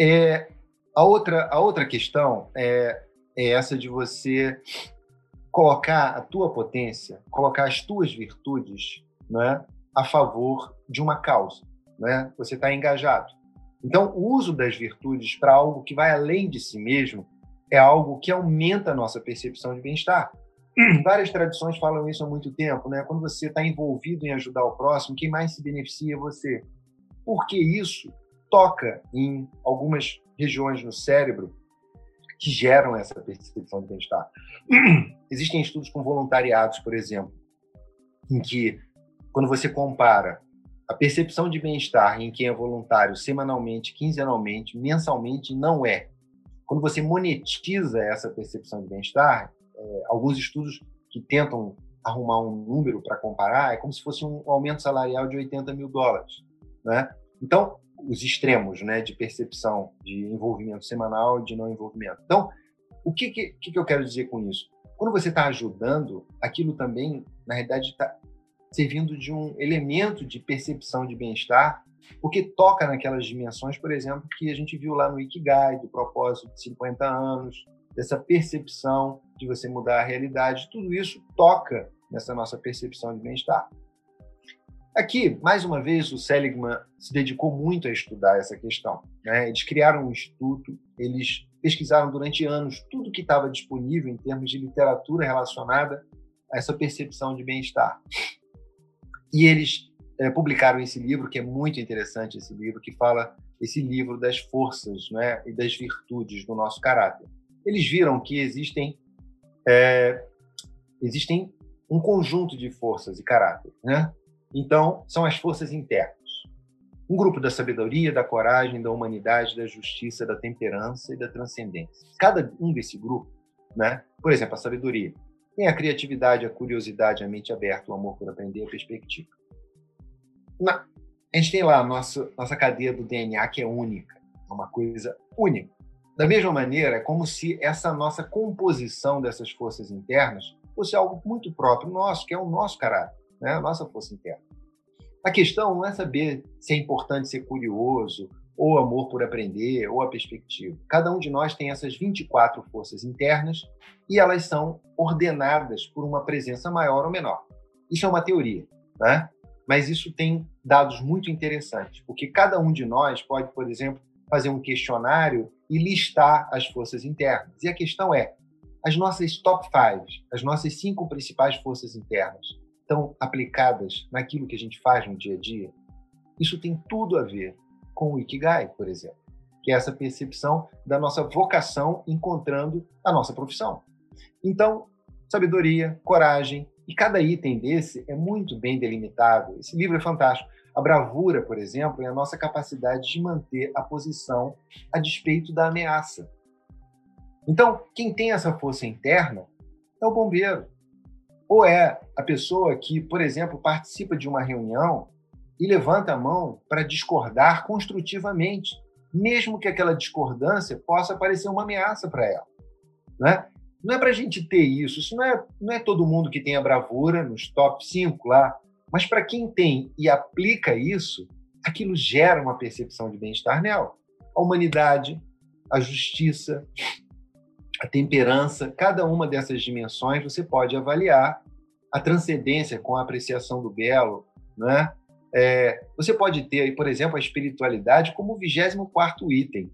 É, a, outra, a outra questão é, é essa de você colocar a tua potência, colocar as tuas virtudes né, a favor de uma causa, né? Você está engajado. Então, o uso das virtudes para algo que vai além de si mesmo é algo que aumenta a nossa percepção de bem-estar. Várias tradições falam isso há muito tempo, né? Quando você está envolvido em ajudar o próximo, quem mais se beneficia é você. Porque isso toca em algumas regiões no cérebro que geram essa percepção de bem-estar. (clears throat) Existem estudos com voluntariados, por exemplo, em que, quando você compara a percepção de bem-estar em quem é voluntário semanalmente, quinzenalmente, mensalmente, não é. Quando você monetiza essa percepção de bem-estar, é, alguns estudos que tentam arrumar um número para comparar é como se fosse um aumento salarial de 80 mil dólares. Né? Então, os extremos né, de percepção de envolvimento semanal de não envolvimento. Então, o que, que, que eu quero dizer com isso? Quando você está ajudando, aquilo também, na realidade, está servindo de um elemento de percepção de bem-estar, porque toca naquelas dimensões, por exemplo, que a gente viu lá no Ikigai, do propósito de 50 anos, dessa percepção de você mudar a realidade. Tudo isso toca nessa nossa percepção de bem-estar. Aqui, mais uma vez, o Seligman se dedicou muito a estudar essa questão. Né? Eles criaram um instituto, eles pesquisaram durante anos tudo que estava disponível em termos de literatura relacionada a essa percepção de bem-estar. E eles é, publicaram esse livro, que é muito interessante, esse livro, que fala esse livro das forças né, e das virtudes do nosso caráter. Eles viram que existem, é, existem um conjunto de forças e caráter. Né? Então, são as forças internas. Um grupo da sabedoria, da coragem, da humanidade, da justiça, da temperança e da transcendência. Cada um desse grupo, né? por exemplo, a sabedoria, tem a criatividade, a curiosidade, a mente aberta, o amor por aprender, a perspectiva. Na, a gente tem lá a nossa, nossa cadeia do DNA que é única, é uma coisa única. Da mesma maneira, é como se essa nossa composição dessas forças internas fosse algo muito próprio nosso, que é o nosso caráter, né? a nossa força interna. A questão não é saber se é importante ser curioso, ou amor por aprender, ou a perspectiva. Cada um de nós tem essas 24 forças internas e elas são ordenadas por uma presença maior ou menor. Isso é uma teoria, né? mas isso tem dados muito interessantes, porque cada um de nós pode, por exemplo, fazer um questionário e listar as forças internas. E a questão é: as nossas top five, as nossas cinco principais forças internas, estão aplicadas naquilo que a gente faz no dia a dia? Isso tem tudo a ver com o Ikigai, por exemplo, que é essa percepção da nossa vocação encontrando a nossa profissão. Então, sabedoria, coragem, e cada item desse é muito bem delimitado. Esse livro é fantástico. A bravura, por exemplo, é a nossa capacidade de manter a posição a despeito da ameaça. Então, quem tem essa força interna é o bombeiro. Ou é a pessoa que, por exemplo, participa de uma reunião e levanta a mão para discordar construtivamente, mesmo que aquela discordância possa parecer uma ameaça para ela. Né? Não é para a gente ter isso, isso não é, não é todo mundo que tem a bravura nos top 5 lá, mas para quem tem e aplica isso, aquilo gera uma percepção de bem-estar nela. A humanidade, a justiça, a temperança, cada uma dessas dimensões você pode avaliar a transcendência com a apreciação do belo, né? É, você pode ter, por exemplo, a espiritualidade como o 24 item,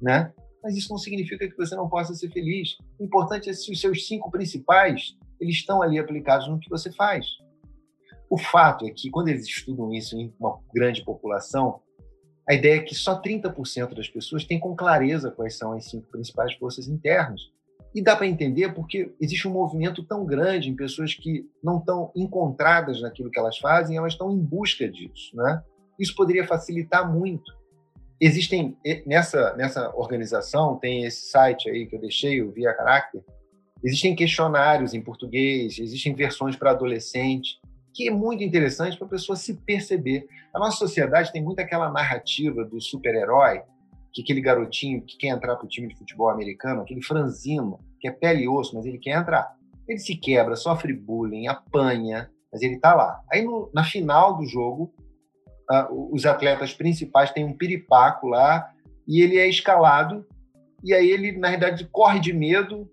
né? Mas isso não significa que você não possa ser feliz. O importante é se os seus cinco principais eles estão ali aplicados no que você faz. O fato é que quando eles estudam isso em uma grande população, a ideia é que só 30% das pessoas têm com clareza quais são as cinco principais forças internas. E dá para entender porque existe um movimento tão grande em pessoas que não estão encontradas naquilo que elas fazem, elas estão em busca disso. Né? Isso poderia facilitar muito. Existem, nessa, nessa organização, tem esse site aí que eu deixei, o Via Carácter, existem questionários em português, existem versões para adolescente, que é muito interessante para a pessoa se perceber. A nossa sociedade tem muito aquela narrativa do super-herói, que aquele garotinho que quer entrar para o time de futebol americano, aquele franzino, que é pele e osso, mas ele quer entrar. Ele se quebra, sofre bullying, apanha, mas ele está lá. Aí, no, na final do jogo, uh, os atletas principais têm um piripaco lá e ele é escalado, e aí ele, na realidade, corre de medo,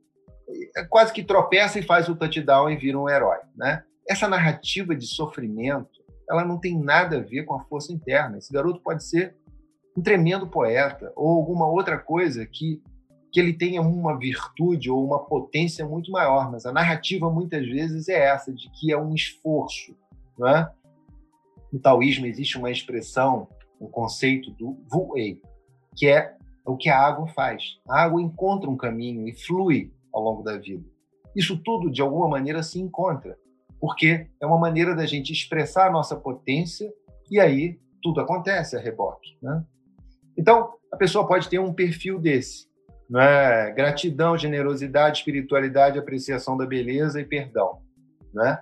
quase que tropeça e faz o touchdown e vira um herói. Né? Essa narrativa de sofrimento, ela não tem nada a ver com a força interna. Esse garoto pode ser um tremendo poeta ou alguma outra coisa que que ele tenha uma virtude ou uma potência muito maior, mas a narrativa muitas vezes é essa de que é um esforço, é? No taoísmo existe uma expressão, um conceito do wu-ei, que é o que a água faz. A água encontra um caminho e flui ao longo da vida. Isso tudo de alguma maneira se encontra. Porque é uma maneira da gente expressar a nossa potência e aí tudo acontece a reboque. Né? Então, a pessoa pode ter um perfil desse. Né? Gratidão, generosidade, espiritualidade, apreciação da beleza e perdão. Né?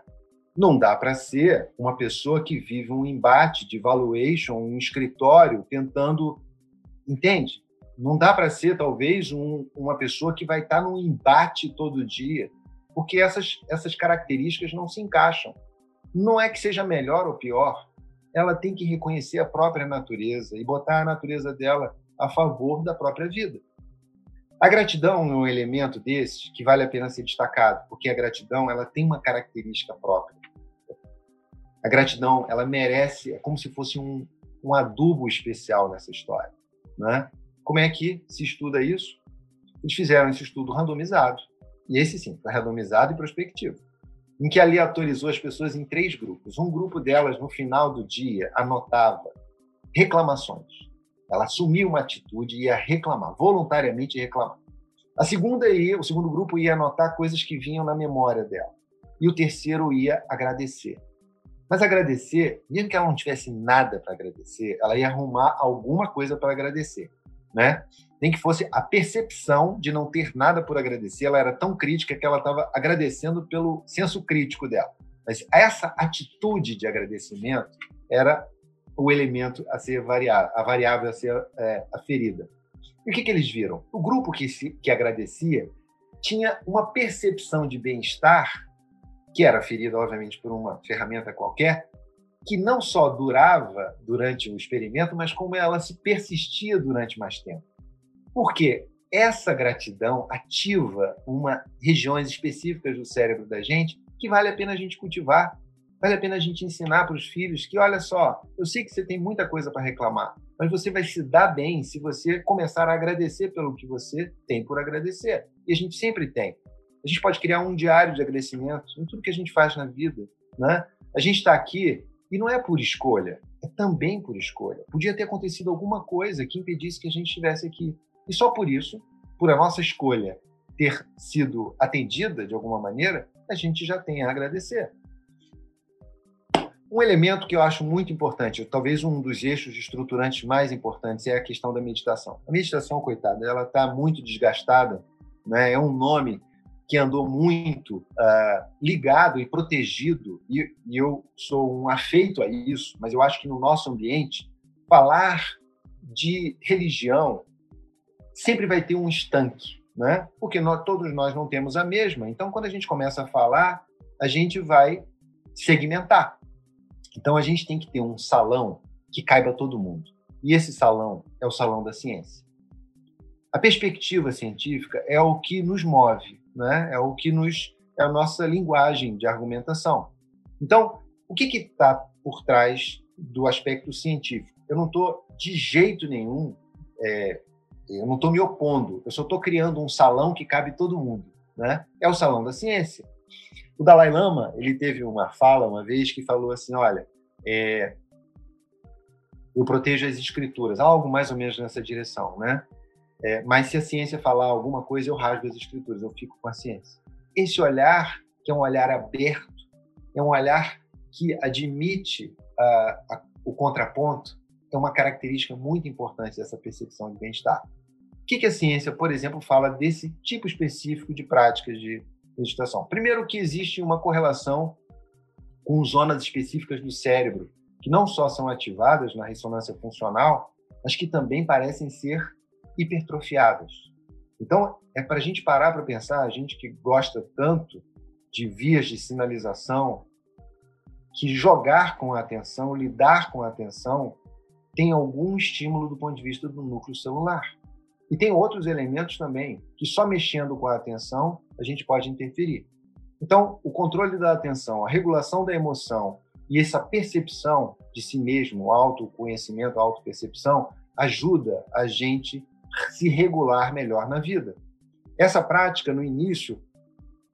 Não dá para ser uma pessoa que vive um embate de valuation, um escritório, tentando. Entende? Não dá para ser, talvez, um, uma pessoa que vai estar tá num embate todo dia, porque essas, essas características não se encaixam. Não é que seja melhor ou pior, ela tem que reconhecer a própria natureza e botar a natureza dela a favor da própria vida. A gratidão é um elemento desse que vale a pena ser destacado, porque a gratidão ela tem uma característica própria. A gratidão ela merece, é como se fosse um, um adubo especial nessa história. Né? Como é que se estuda isso? Eles fizeram esse estudo randomizado, e esse sim, foi randomizado e prospectivo, em que aleatorizou as pessoas em três grupos. Um grupo delas, no final do dia, anotava reclamações. Ela assumia uma atitude e ia reclamar, voluntariamente reclamar. A segunda ia, o segundo grupo ia anotar coisas que vinham na memória dela. E o terceiro ia agradecer. Mas agradecer, mesmo que ela não tivesse nada para agradecer, ela ia arrumar alguma coisa para agradecer, né? Nem que fosse a percepção de não ter nada por agradecer, ela era tão crítica que ela estava agradecendo pelo senso crítico dela. Mas essa atitude de agradecimento era o elemento a ser variável, a variável a ser é, aferida. E o que, que eles viram? O grupo que, se, que agradecia tinha uma percepção de bem-estar, que era ferida, obviamente, por uma ferramenta qualquer, que não só durava durante o experimento, mas como ela se persistia durante mais tempo. Por quê? Essa gratidão ativa uma regiões específicas do cérebro da gente que vale a pena a gente cultivar Vale a pena a gente ensinar para os filhos que, olha só, eu sei que você tem muita coisa para reclamar, mas você vai se dar bem se você começar a agradecer pelo que você tem por agradecer. E a gente sempre tem. A gente pode criar um diário de agradecimento em tudo que a gente faz na vida. Né? A gente está aqui e não é por escolha, é também por escolha. Podia ter acontecido alguma coisa que impedisse que a gente estivesse aqui. E só por isso, por a nossa escolha ter sido atendida de alguma maneira, a gente já tem a agradecer. Um elemento que eu acho muito importante, talvez um dos eixos estruturantes mais importantes, é a questão da meditação. A meditação, coitada, ela está muito desgastada, né? é um nome que andou muito uh, ligado e protegido, e, e eu sou um afeito a isso, mas eu acho que no nosso ambiente, falar de religião sempre vai ter um estanque, né? porque nós, todos nós não temos a mesma. Então, quando a gente começa a falar, a gente vai segmentar. Então a gente tem que ter um salão que caiba todo mundo. E esse salão é o salão da ciência. A perspectiva científica é o que nos move, né? É o que nos é a nossa linguagem de argumentação. Então, o que está por trás do aspecto científico? Eu não estou de jeito nenhum, é, eu não estou me opondo. Eu só estou criando um salão que cabe todo mundo, né? É o salão da ciência. O Dalai Lama ele teve uma fala uma vez que falou assim, olha, é, eu protejo as escrituras, algo mais ou menos nessa direção, né? É, mas se a ciência falar alguma coisa, eu rasgo as escrituras, eu fico com a ciência. Esse olhar, que é um olhar aberto, é um olhar que admite a, o contraponto, é uma característica muito importante dessa percepção de bem-estar. O que, que a ciência, por exemplo, fala desse tipo específico de práticas de meditação. Primeiro, que existe uma correlação com zonas específicas do cérebro, que não só são ativadas na ressonância funcional, mas que também parecem ser hipertrofiadas. Então, é para a gente parar para pensar, a gente que gosta tanto de vias de sinalização, que jogar com a atenção, lidar com a atenção, tem algum estímulo do ponto de vista do núcleo celular. E tem outros elementos também, que só mexendo com a atenção a gente pode interferir. Então, o controle da atenção, a regulação da emoção e essa percepção de si mesmo, autoconhecimento, autopercepção, ajuda a gente se regular melhor na vida. Essa prática, no início,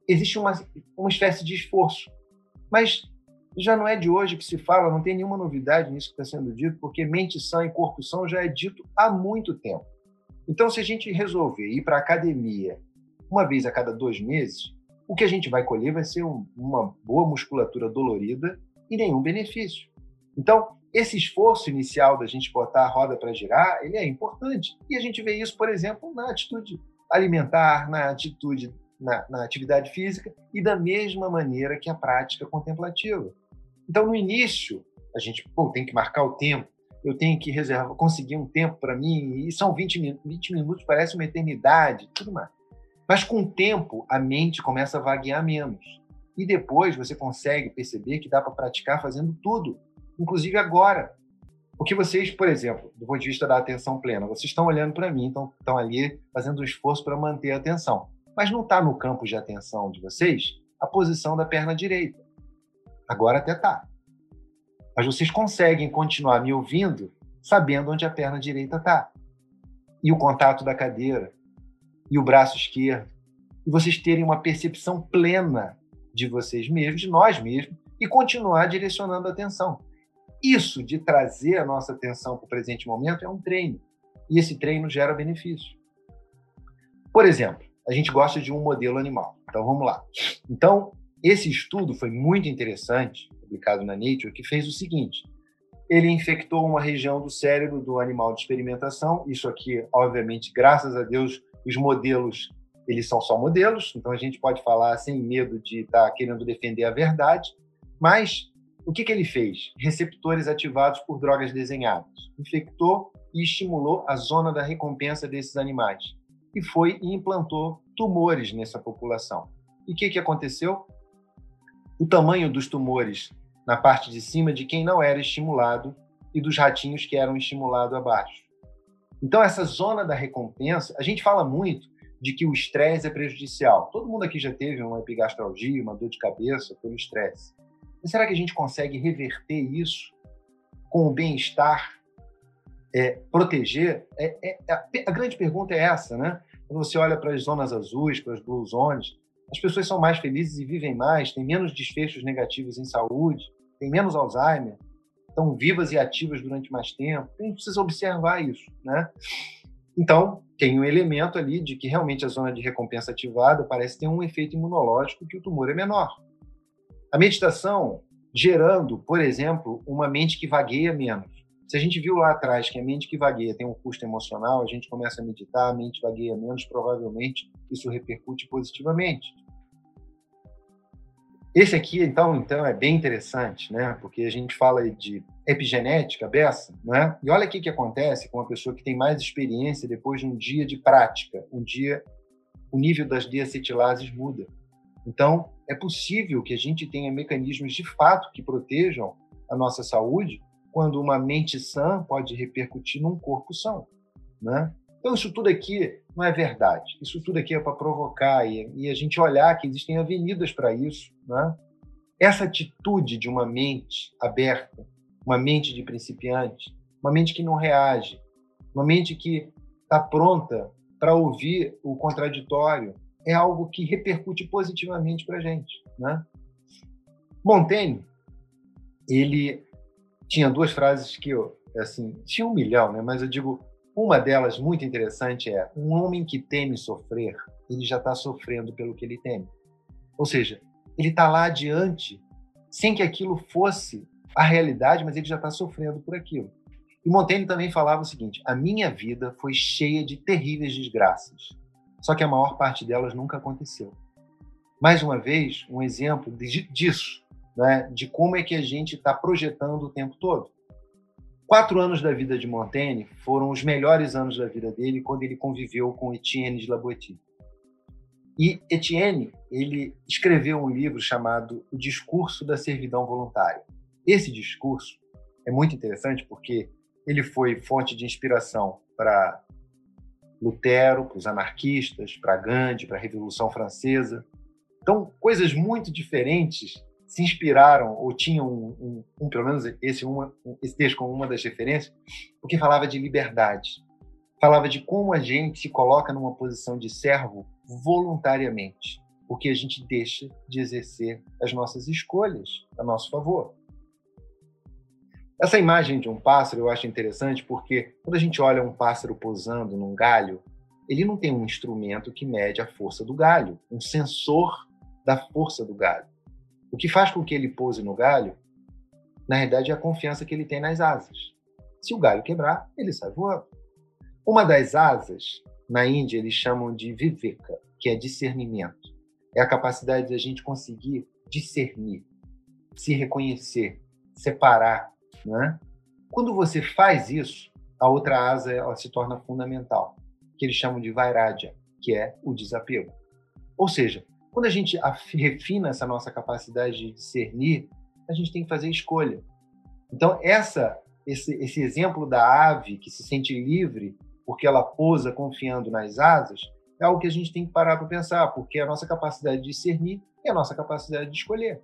existe uma, uma espécie de esforço, mas já não é de hoje que se fala, não tem nenhuma novidade nisso que está sendo dito, porque mente sã e corpo são já é dito há muito tempo. Então, se a gente resolver ir para a academia uma vez a cada dois meses, o que a gente vai colher vai ser um, uma boa musculatura dolorida e nenhum benefício. Então, esse esforço inicial da gente botar a roda para girar, ele é importante. E a gente vê isso, por exemplo, na atitude alimentar, na atitude, na, na atividade física e da mesma maneira que a prática contemplativa. Então, no início, a gente pô, tem que marcar o tempo, eu tenho que reservar, conseguir um tempo para mim, e são 20 minutos, 20 minutos parece uma eternidade, tudo mais. Mas com o tempo, a mente começa a vaguear menos. E depois você consegue perceber que dá para praticar fazendo tudo, inclusive agora. Porque vocês, por exemplo, do ponto de vista da atenção plena, vocês estão olhando para mim, então estão ali fazendo um esforço para manter a atenção. Mas não está no campo de atenção de vocês a posição da perna direita. Agora até está. Mas vocês conseguem continuar me ouvindo sabendo onde a perna direita está. E o contato da cadeira, e o braço esquerdo. E vocês terem uma percepção plena de vocês mesmos, de nós mesmos, e continuar direcionando a atenção. Isso de trazer a nossa atenção para o presente momento é um treino. E esse treino gera benefício. Por exemplo, a gente gosta de um modelo animal. Então vamos lá. Então, esse estudo foi muito interessante, publicado na Nature, que fez o seguinte: ele infectou uma região do cérebro do animal de experimentação. Isso aqui, obviamente, graças a Deus, os modelos eles são só modelos, então a gente pode falar sem medo de estar tá querendo defender a verdade, mas o que, que ele fez? Receptores ativados por drogas desenhadas. Infectou e estimulou a zona da recompensa desses animais. E foi e implantou tumores nessa população. E o que, que aconteceu? O tamanho dos tumores na parte de cima de quem não era estimulado e dos ratinhos que eram estimulados abaixo. Então, essa zona da recompensa, a gente fala muito de que o estresse é prejudicial. Todo mundo aqui já teve uma epigastralgia, uma dor de cabeça pelo estresse. Será que a gente consegue reverter isso com o bem-estar, é, proteger? É, é, a, a, grande pergunta é essa, né? Quando você olha para as zonas azuis, para as blue zones, as pessoas são mais felizes e vivem mais, têm menos desfechos negativos em saúde, têm menos Alzheimer, estão vivas e ativas durante mais tempo. A gente precisa observar isso, né? Então, tem um elemento ali de que realmente a zona de recompensa ativada parece ter um efeito imunológico que o tumor é menor. A meditação gerando, por exemplo, uma mente que vagueia menos. Se a gente viu lá atrás que a mente que vagueia tem um custo emocional, a gente começa a meditar, a mente vagueia menos, provavelmente isso repercute positivamente. Esse aqui, então, então é bem interessante, né? Porque a gente fala de epigenética, Bessa, né? E olha o que acontece com uma pessoa que tem mais experiência depois de um dia de prática. Um dia, o nível das deacetilases muda. Então, é possível que a gente tenha mecanismos de fato que protejam a nossa saúde quando uma mente sã pode repercutir num corpo são, né? Então, isso tudo aqui não é verdade. Isso tudo aqui é para provocar e, e, a gente olhar que existem avenidas para isso. Né? Essa atitude de uma mente aberta, uma mente de principiante, uma mente que não reage, uma mente que está pronta para ouvir o contraditório, é algo que repercute positivamente para a gente. Né? Montaigne, ele tinha duas frases que eu, assim, tinha um milhão, né? mas eu digo, uma delas, muito interessante, é: um homem que teme sofrer, ele já está sofrendo pelo que ele teme. Ou seja, ele está lá adiante, sem que aquilo fosse a realidade, mas ele já está sofrendo por aquilo. E Montaigne também falava o seguinte: a minha vida foi cheia de terríveis desgraças, só que a maior parte delas nunca aconteceu. Mais uma vez, um exemplo disso, né, de como é que a gente está projetando o tempo todo. Quatro anos da vida de Montaigne foram os melhores anos da vida dele quando ele conviveu com Etienne de La Boétie. E Etienne, ele escreveu um livro chamado O Discurso da Servidão Voluntária. Esse discurso é muito interessante porque ele foi fonte de inspiração para Lutero, para os anarquistas, para Gandhi, para a Revolução Francesa. Então, coisas muito diferentes se inspiraram ou tinham um, um, um pelo menos esse, uma, esse texto como uma das referências, porque falava de liberdade, falava de como a gente se coloca numa posição de servo voluntariamente, porque a gente deixa de exercer as nossas escolhas a nosso favor. Essa imagem de um pássaro eu acho interessante porque quando a gente olha um pássaro posando num galho, ele não tem um instrumento que mede a força do galho, um sensor da força do galho. O que faz com que ele pouse no galho, na realidade, é a confiança que ele tem nas asas. Se o galho quebrar, ele sai voando. Uma das asas, na Índia, eles chamam de viveka, que é discernimento. É a capacidade de a gente conseguir discernir, se reconhecer, separar. Né? Quando você faz isso, a outra asa ela se torna fundamental, que eles chamam de vairagya, que é o desapego. Ou seja, quando a gente refina essa nossa capacidade de discernir, a gente tem que fazer escolha. Então, essa, esse, esse exemplo da ave que se sente livre porque ela pousa confiando nas asas, é algo que a gente tem que parar para pensar, porque a nossa capacidade de discernir é a nossa capacidade de escolher.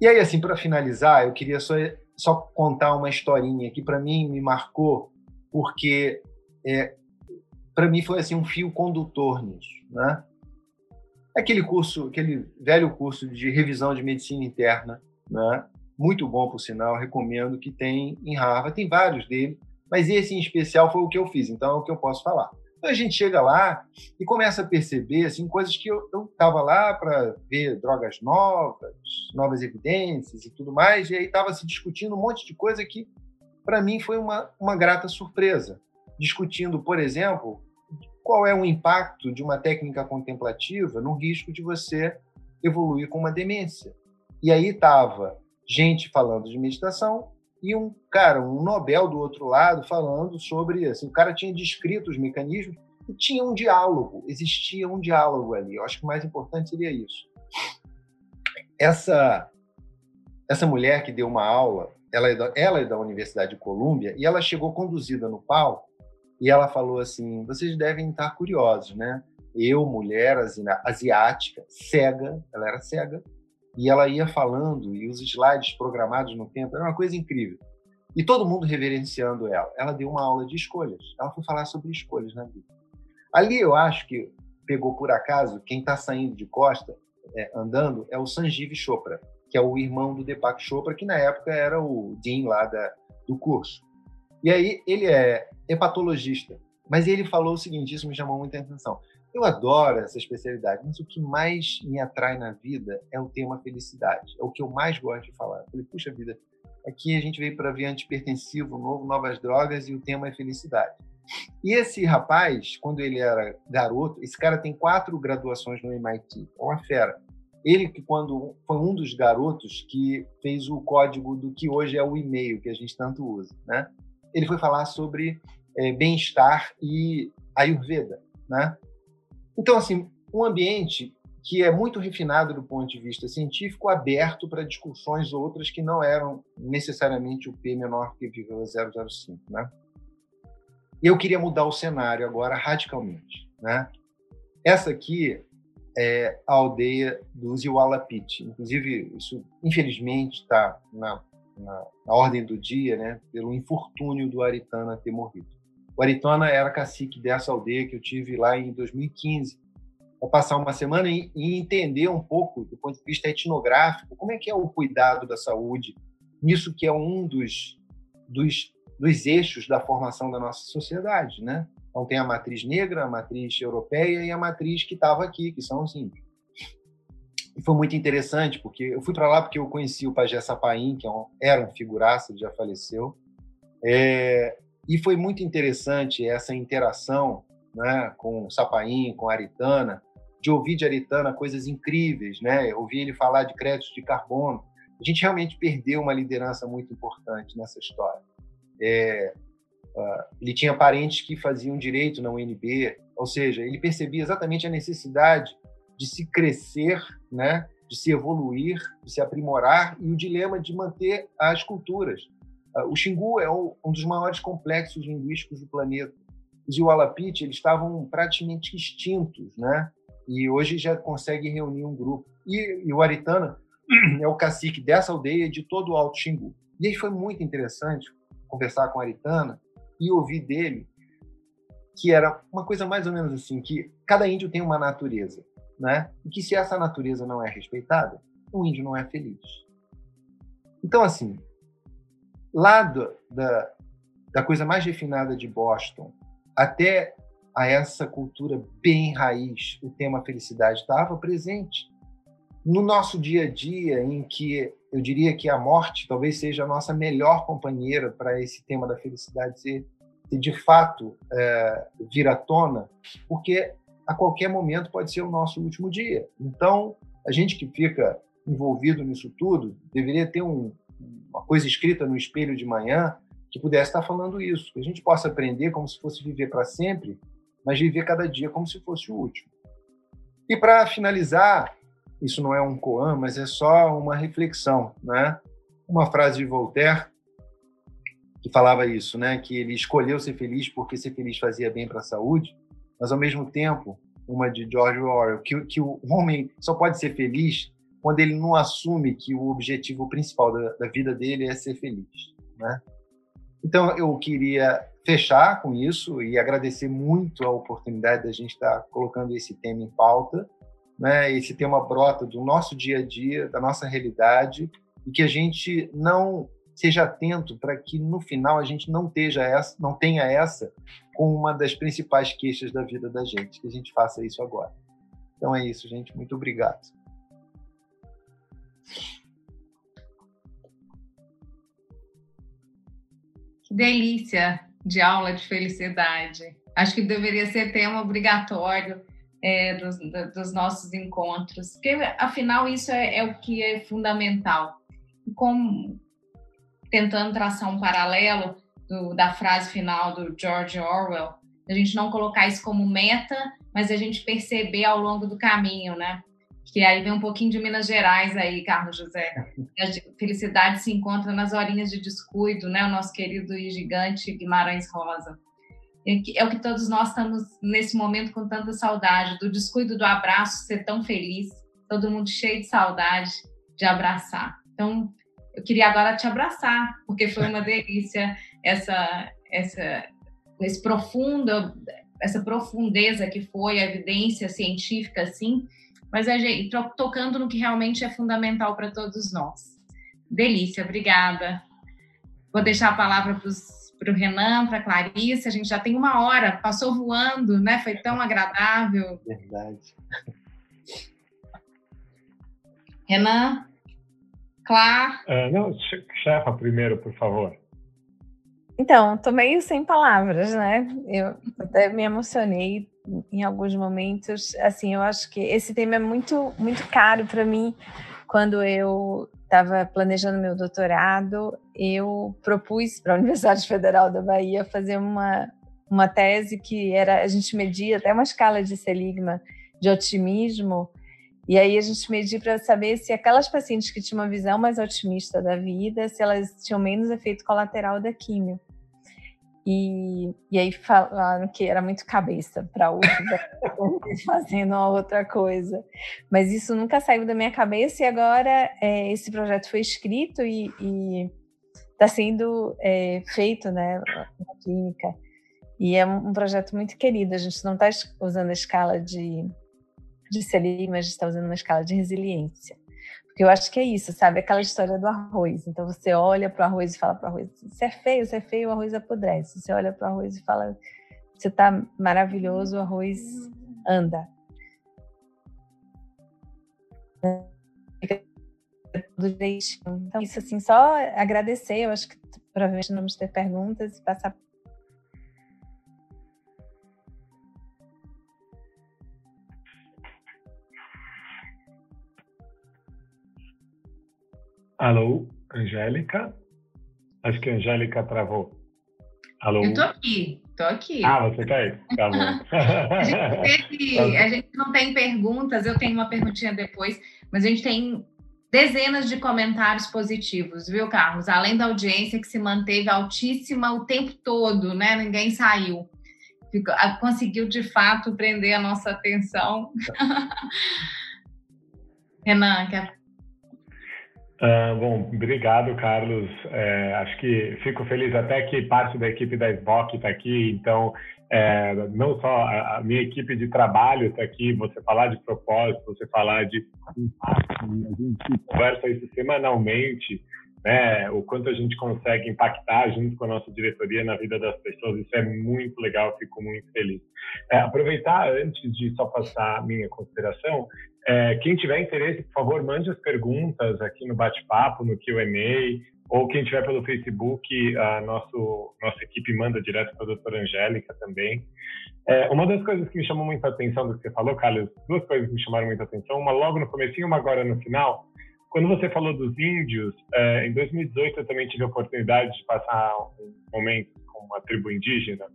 E aí, assim, para finalizar, eu queria só, só contar uma historinha que para mim me marcou, porque é, para mim foi assim um fio condutor nisso, né? Aquele curso, aquele velho curso de revisão de medicina interna, né? Muito bom, por sinal, recomendo que tem em Harvard, tem vários dele, mas esse em especial foi o que eu fiz, então é o que eu posso falar. Então a gente chega lá e começa a perceber assim coisas que eu estava lá para ver drogas novas, novas evidências e tudo mais, e aí estava se discutindo um monte de coisa que para mim foi uma, uma grata surpresa. Discutindo, por exemplo, qual é o impacto de uma técnica contemplativa no risco de você evoluir com uma demência. E aí estava gente falando de meditação e um cara, um Nobel do outro lado, falando sobre. Assim, o cara tinha descrito os mecanismos e tinha um diálogo, existia um diálogo ali. Eu acho que o mais importante seria isso. Essa, essa mulher que deu uma aula, ela é, da, ela é da Universidade de Colômbia e ela chegou conduzida no palco e ela falou assim: vocês devem estar curiosos, né? Eu, mulher asiática, cega, ela era cega, e ela ia falando, e os slides programados no tempo, era uma coisa incrível. E todo mundo reverenciando ela. Ela deu uma aula de escolhas. Ela foi falar sobre escolhas na vida. Ali eu acho que pegou por acaso, quem está saindo de costa, é, andando, é o Sanjeev Chopra, que é o irmão do Deepak Chopra, que na época era o Dean lá da, do curso. E aí ele é hepatologista, mas ele falou o seguinte, isso me chamou muita atenção. Eu adoro essa especialidade, mas o que mais me atrai na vida é o tema felicidade. É o que eu mais gosto de falar. Eu falei, puxa vida, aqui a gente veio para ver antipertensivo novo, novas drogas e o tema é felicidade. E esse rapaz, quando ele era garoto, esse cara tem quatro graduações no MIT, é uma fera. Ele que quando foi um dos garotos que fez o código do que hoje é o e-mail que a gente tanto usa, né? Ele foi falar sobre é, bem-estar e Ayurveda, né? Então, assim, um ambiente que é muito refinado do ponto de vista científico, aberto para discussões outras que não eram necessariamente o P menor que 0,005, né? Eu queria mudar o cenário agora radicalmente, né? Essa aqui é a aldeia dos Iwalapit. Inclusive, isso, infelizmente, está na, na, na, ordem do dia, né? Pelo infortúnio do Aritana ter morrido. O Aritona era cacique dessa aldeia que eu tive lá em 2015. Vou passar uma semana e, entender um pouco, do ponto de vista etnográfico, como é que é o cuidado da saúde, nisso que é um dos, dos, dos eixos da formação da nossa sociedade, né? Então tem a matriz negra, a matriz europeia e a matriz que estava aqui, que são os índios. E foi muito interessante, porque eu fui para lá porque eu conheci o Pajé Sapaim, que é era um figuraça, ele já faleceu. É, e foi muito interessante essa interação né, com o Sapaim, com a Aritana, de ouvir de Aritana coisas incríveis, né? ouvir ele falar de créditos de carbono. A gente realmente perdeu uma liderança muito importante nessa história. É, uh, ele tinha parentes que faziam direito na UNB, ou seja, ele percebia exatamente a necessidade de se crescer, né? de se evoluir, de se aprimorar e o dilema de manter as culturas. Ah, o Xingu é um dos maiores complexos linguísticos do planeta. Os Iwalapit eles estavam praticamente extintos, né? E hoje já consegue reunir um grupo. E, e o Aritana (clears throat) é o cacique dessa aldeia de todo o Alto Xingu. E aí foi muito interessante conversar com o Aritana e ouvir dele que era uma coisa mais ou menos assim, que cada índio tem uma natureza, né? E que se essa natureza não é respeitada, o índio não é feliz. Então, assim, lá do, da, da coisa mais refinada de Boston até a essa cultura bem raiz, o tema felicidade estava presente. No nosso dia a dia, em que eu diria que a morte talvez seja a nossa melhor companheira para esse tema da felicidade ser, ser de fato é, vir à tona, porque a qualquer momento pode ser o nosso último dia. Então, a gente que fica envolvido nisso tudo deveria ter um, uma coisa escrita no espelho de manhã que pudesse estar falando isso, que a gente possa aprender como se fosse viver para sempre, mas viver cada dia como se fosse o último. E para finalizar, isso não é um koan, mas é só uma reflexão, né? Uma frase de Voltaire que falava isso, né? Que ele escolheu ser feliz porque ser feliz fazia bem para a saúde, mas ao mesmo tempo uma de George Orwell que, que o homem só pode ser feliz quando ele não assume que o objetivo principal da, da vida dele é ser feliz, né? Então eu queria fechar com isso e agradecer muito a oportunidade da gente estar colocando esse tema em pauta. Né? Esse tema brota do nosso dia a dia, da nossa realidade, e que a gente não seja atento para que no final a gente não, esteja essa, não tenha essa como uma das principais queixas da vida da gente, que a gente faça isso agora. Então é isso, gente. Muito obrigado. Que delícia! de aula de felicidade. Acho que deveria ser tema obrigatório é, dos, dos, nossos encontros, porque afinal isso é, é o que é fundamental. Como tentando traçar um paralelo do, da frase final do George Orwell, a gente não colocar isso como meta, mas a gente perceber ao longo do caminho, né? Que aí vem um pouquinho de Minas Gerais aí, Carlos José. A felicidade se encontra nas horinhas de descuido, né? O nosso querido e gigante Guimarães Rosa. É o que todos nós estamos nesse momento com tanta saudade, do descuido do abraço, ser tão feliz, todo mundo cheio de saudade de abraçar. Então, eu queria agora te abraçar, porque foi uma delícia essa, essa, esse profundo, essa profundeza que foi a evidência científica, assim, mas a gente tocando no que realmente é fundamental para todos nós. Delícia, obrigada. Vou deixar a palavra para o Renan, para a Clarice. A gente já tem uma hora, passou voando, né? Foi tão agradável. Verdade. Renan, Clá. Uh, não, chefa primeiro, por favor. Então, tô meio sem palavras, né? Eu até me emocionei em alguns momentos. Assim, eu acho que esse tema é muito, muito caro para mim. Quando eu estava planejando meu doutorado, eu propus para a Universidade Federal da Bahia fazer uma, uma tese que era a gente media até uma escala de Seligman de otimismo e aí a gente media para saber se aquelas pacientes que tinham uma visão mais otimista da vida, se elas tinham menos efeito colateral da químio. E, e aí falaram que era muito cabeça para (laughs) fazendo uma outra coisa. Mas isso nunca saiu da minha cabeça e agora é, esse projeto foi escrito e está sendo é, feito né, na clínica. E é um projeto muito querido. A gente não está usando a escala de, de CELI, mas está usando uma escala de resiliência. Porque eu acho que é isso, sabe? Aquela história do arroz. Então você olha para o arroz e fala para o arroz: se é feio, se é feio, o arroz apodrece. Você olha para o arroz e fala: você está maravilhoso, o arroz anda. Então, isso assim, só agradecer. Eu acho que provavelmente não vamos ter perguntas e passar Alô, Angélica? Acho que a Angélica travou. Alô? Eu tô aqui, tô aqui. Ah, você tá aí? Tá bom. (laughs) a, gente teve, (laughs) a gente não tem perguntas, eu tenho uma perguntinha depois, mas a gente tem dezenas de comentários positivos, viu, Carlos? Além da audiência que se manteve altíssima o tempo todo, né? Ninguém saiu. Ficou, conseguiu de fato prender a nossa atenção. (laughs) Renan, quer Uh, bom, obrigado, Carlos. É, acho que fico feliz até que parte da equipe da SBOC está aqui, então é, não só a, minha equipe de trabalho está aqui, você falar de propósito, você falar de impacto, a gente conversa isso semanalmente, né? O quanto a gente consegue impactar junto com a nossa diretoria na vida das pessoas, isso é muito legal, fico muito feliz. É, aproveitar antes de só passar a minha consideração, é, quem tiver interesse, por favor, mande as perguntas aqui no bate-papo, no Q&A, ou quem tiver pelo Facebook, a nosso, nossa equipe manda direto para a doutora Angélica também. É, uma das coisas que me chamou muita atenção do que você falou, Carlos, duas coisas que me chamaram muita atenção, uma logo no começo e uma agora no final, quando você falou dos índios, é, em 2018 eu também tive a oportunidade de passar um momento com uma tribo indígena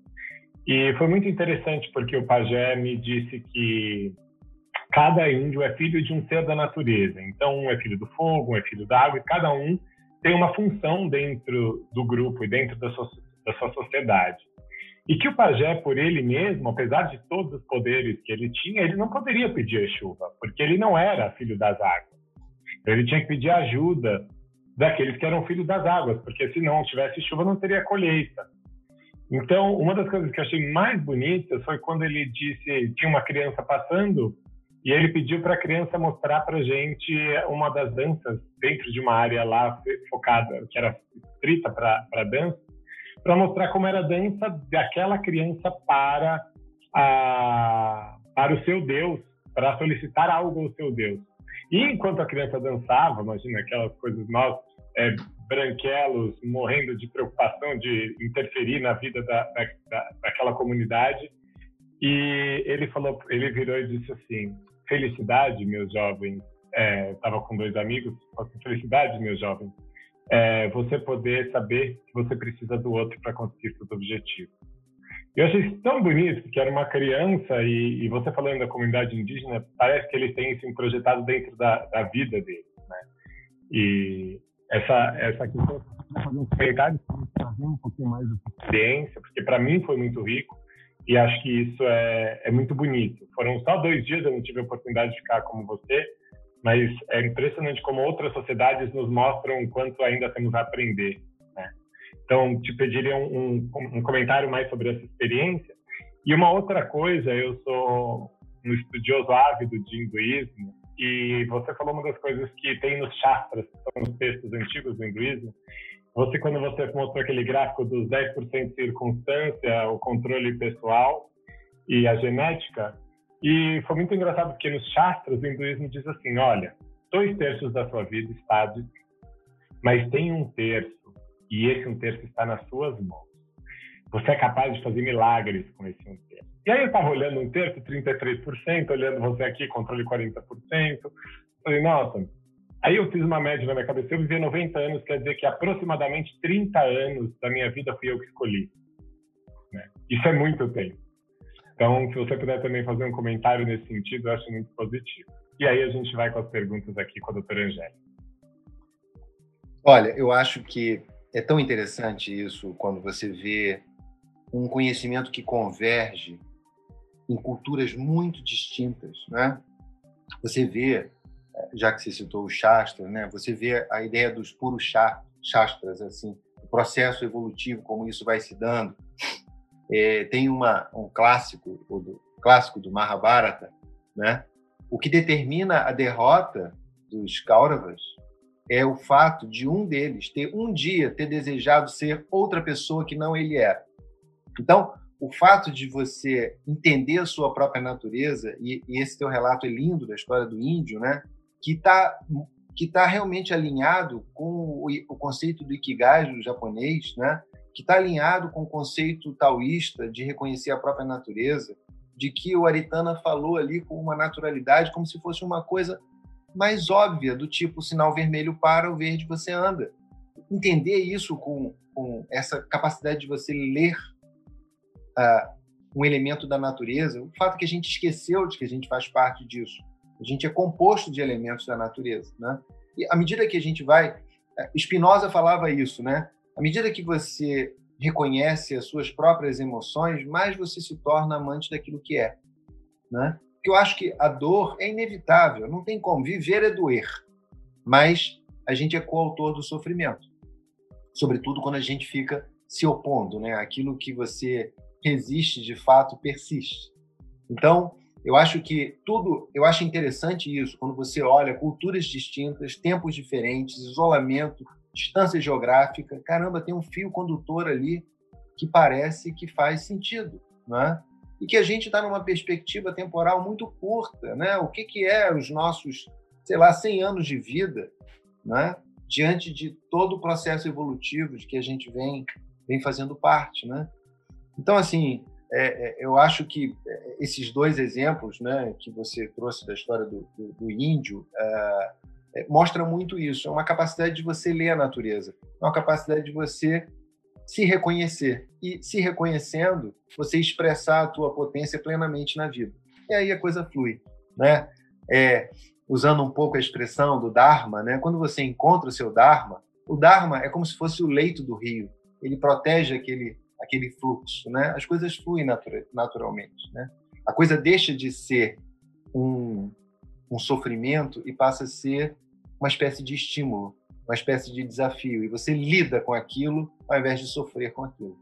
e foi muito interessante porque o pajé me disse que cada índio é filho de um ser da natureza. Então, um é filho do fogo, um é filho da água, e cada um tem uma função dentro do grupo e dentro da sua, da sua sociedade. E que o pajé, por ele mesmo, apesar de todos os poderes que ele tinha, ele não poderia pedir a chuva, porque ele não era filho das águas. Ele tinha que pedir ajuda daqueles que eram filhos das águas, porque se não tivesse chuva, não teria colheita. Então, uma das coisas que eu achei mais bonitas foi quando ele disse, tinha uma criança passando e ele pediu para a criança mostrar para gente uma das danças dentro de uma área lá focada, que era estrita para dança, para mostrar como era a dança daquela criança para, a, para o seu Deus, para solicitar algo ao seu Deus. E enquanto a criança dançava, imagina aquelas coisas nós é, branquelos morrendo de preocupação de interferir na vida da, da, daquela comunidade. E ele falou, ele virou e disse assim: felicidade, meus jovens. Estava é, com dois amigos. Assim, felicidade, meus jovens. É, você poder saber que você precisa do outro para conseguir seus objetivos. Eu achei isso tão bonito, que era uma criança e, e, você falando da comunidade indígena, parece que eles têm isso projetado dentro da, da vida deles, né? E essa essa questão fazer um comentário trazer um pouquinho mais de experiência, porque para mim foi muito rico e acho que isso é, é muito bonito. Foram só dois dias, eu não tive a oportunidade de ficar como você, mas é impressionante como outras sociedades nos mostram o quanto ainda temos a aprender. Né? Então, te pediria um, um, um, comentário mais sobre essa experiência. E uma outra coisa, eu sou um estudioso ávido de hinduísmo, e você falou uma das coisas que tem nos Shastras, que são os textos antigos do hinduísmo, você, quando você mostrou aquele gráfico dos 10% circunstância, o controle pessoal e a genética, e foi muito engraçado porque nos Shastras o hinduísmo diz assim: olha, dois terços da sua vida está de mas tem um terço, e esse um terço está nas suas mãos. Você é capaz de fazer milagres com esse um terço. E aí eu estava olhando um terço, 33%, olhando você aqui, controle 40%. Falei, nossa, Aí eu fiz uma média na minha cabeça. Eu vivi 90 anos, quer dizer que aproximadamente 30 anos da minha vida fui eu que escolhi. Né? Isso é muito tempo. Então, se você puder também fazer um comentário nesse sentido, eu acho muito positivo. E aí a gente vai com as perguntas aqui com a doutora Angélica. Olha, eu acho que é tão interessante isso quando você vê um conhecimento que converge em culturas muito distintas, né? Você vê já que você citou o Shastra, né, você vê a ideia dos puros Shastras, assim, o processo evolutivo, como isso vai se dando. É, tem uma, um clássico, do, clássico do Mahabharata, né? o que determina a derrota dos Kauravas é o fato de um deles ter um dia ter desejado ser outra pessoa que não ele era. Então, o fato de você entender a sua própria natureza, e, e esse teu relato é lindo da história do índio, né? Que está que tá realmente alinhado com o, o, conceito do Ikigai do japonês, né? que está alinhado com o conceito taoísta de reconhecer a própria natureza, de que o Aritana falou ali com uma naturalidade, como se fosse uma coisa mais óbvia, do tipo sinal vermelho para, o verde você anda. Entender isso com, com essa capacidade de você ler uh, um elemento da natureza, o fato que a gente esqueceu de que a gente faz parte disso, a gente é composto de elementos da natureza, né? E à medida que a gente vai, é, Spinoza falava isso, né? À medida que você reconhece as suas próprias emoções, mais você se torna amante daquilo que é, né? Porque eu acho que a dor é inevitável, não tem como viver é doer, mas a gente é coautor do sofrimento, sobretudo quando a gente fica se opondo, né? Aquilo que você resiste de fato persiste. Então, eu acho que tudo, eu acho interessante isso, quando você olha culturas distintas, tempos diferentes, isolamento, distância geográfica. Caramba, tem um fio condutor ali que parece que faz sentido, né? E que a gente está numa perspectiva temporal muito curta, né? O que, que é os nossos, sei lá, 100 anos de vida, né? Diante de todo o processo evolutivo de que a gente vem, vem fazendo parte, né? Então, assim, é, é, eu acho que é, esses dois exemplos né, que você trouxe da história do, do, do índio é, é, mostram muito isso. É uma capacidade de você ler a natureza, é uma capacidade de você se reconhecer e, se reconhecendo, você expressar a tua potência plenamente na vida. E aí a coisa flui, né? É, usando um pouco a expressão do Dharma, né? Quando você encontra o seu Dharma, o Dharma é como se fosse o leito do rio. Ele protege aquele aquele fluxo, né? As coisas fluem naturalmente, né? A coisa deixa de ser um, um sofrimento e passa a ser uma espécie de estímulo, uma espécie de desafio. E você lida com aquilo ao invés de sofrer com aquilo.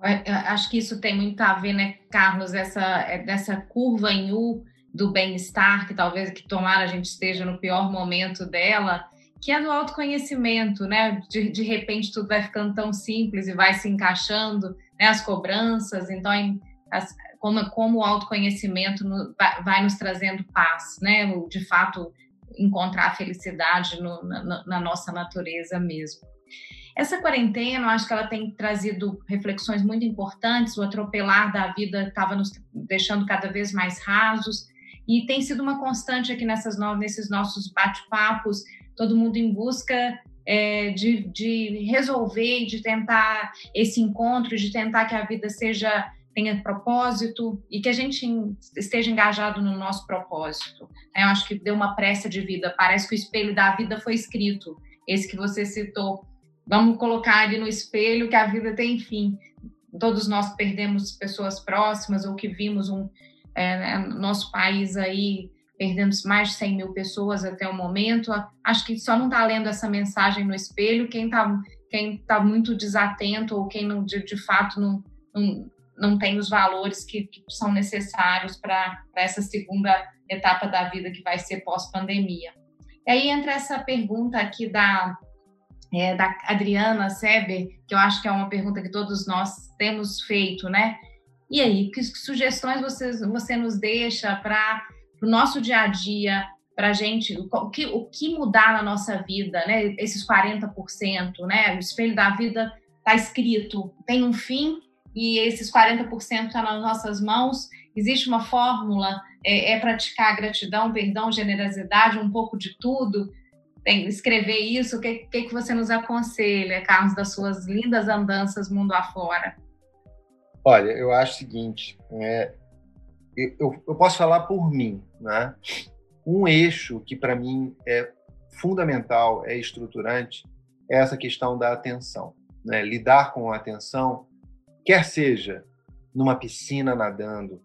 acho que isso tem muito a ver, né, Carlos, essa, dessa curva em U do bem-estar, que talvez que tomara a gente esteja no pior momento dela, que é do autoconhecimento, né? De, de repente tudo vai ficando tão simples e vai se encaixando, né? As cobranças, então as, como, como o autoconhecimento no, vai nos trazendo paz, né? De fato encontrar a felicidade no, na, na, nossa natureza mesmo. Essa quarentena, eu acho que ela tem trazido reflexões muito importantes. O atropelar da vida estava nos deixando cada vez mais rasos e tem sido uma constante aqui nessas nesses nossos bate-papos todo mundo em busca é, de, de resolver, de tentar esse encontro, de tentar que a vida seja tenha propósito e que a gente esteja engajado no nosso propósito. Eu acho que deu uma pressa de vida. Parece que o espelho da vida foi escrito. Esse que você citou. Vamos colocar ali no espelho que a vida tem fim. Todos nós perdemos pessoas próximas ou que vimos um é, né, nosso país aí perdemos mais de 100 mil pessoas até o momento. Acho que só não está lendo essa mensagem no espelho quem está quem tá muito desatento ou quem não, de, de fato não, não, não, tem os valores que, que são necessários para essa segunda etapa da vida que vai ser pós-pandemia. E aí entra essa pergunta aqui da, é, da Adriana Seber, que eu acho que é uma pergunta que todos nós temos feito, né? E aí, que sugestões você, você nos deixa para para o nosso dia a dia, para a gente, o que, o que mudar na nossa vida, né? Esses 40%, né? O espelho da vida está escrito, tem um fim e esses 40% estão tá nas nossas mãos. Existe uma fórmula, é, é, praticar gratidão, perdão, generosidade, um pouco de tudo. Tem, escrever isso, o que, que, que você nos aconselha, Carlos, das suas lindas andanças mundo afora? Olha, eu acho o seguinte, é, eu, eu posso falar por mim, né? Um eixo que para mim é fundamental, é estruturante, é essa questão da atenção, né? Lidar com a atenção, quer seja numa piscina nadando,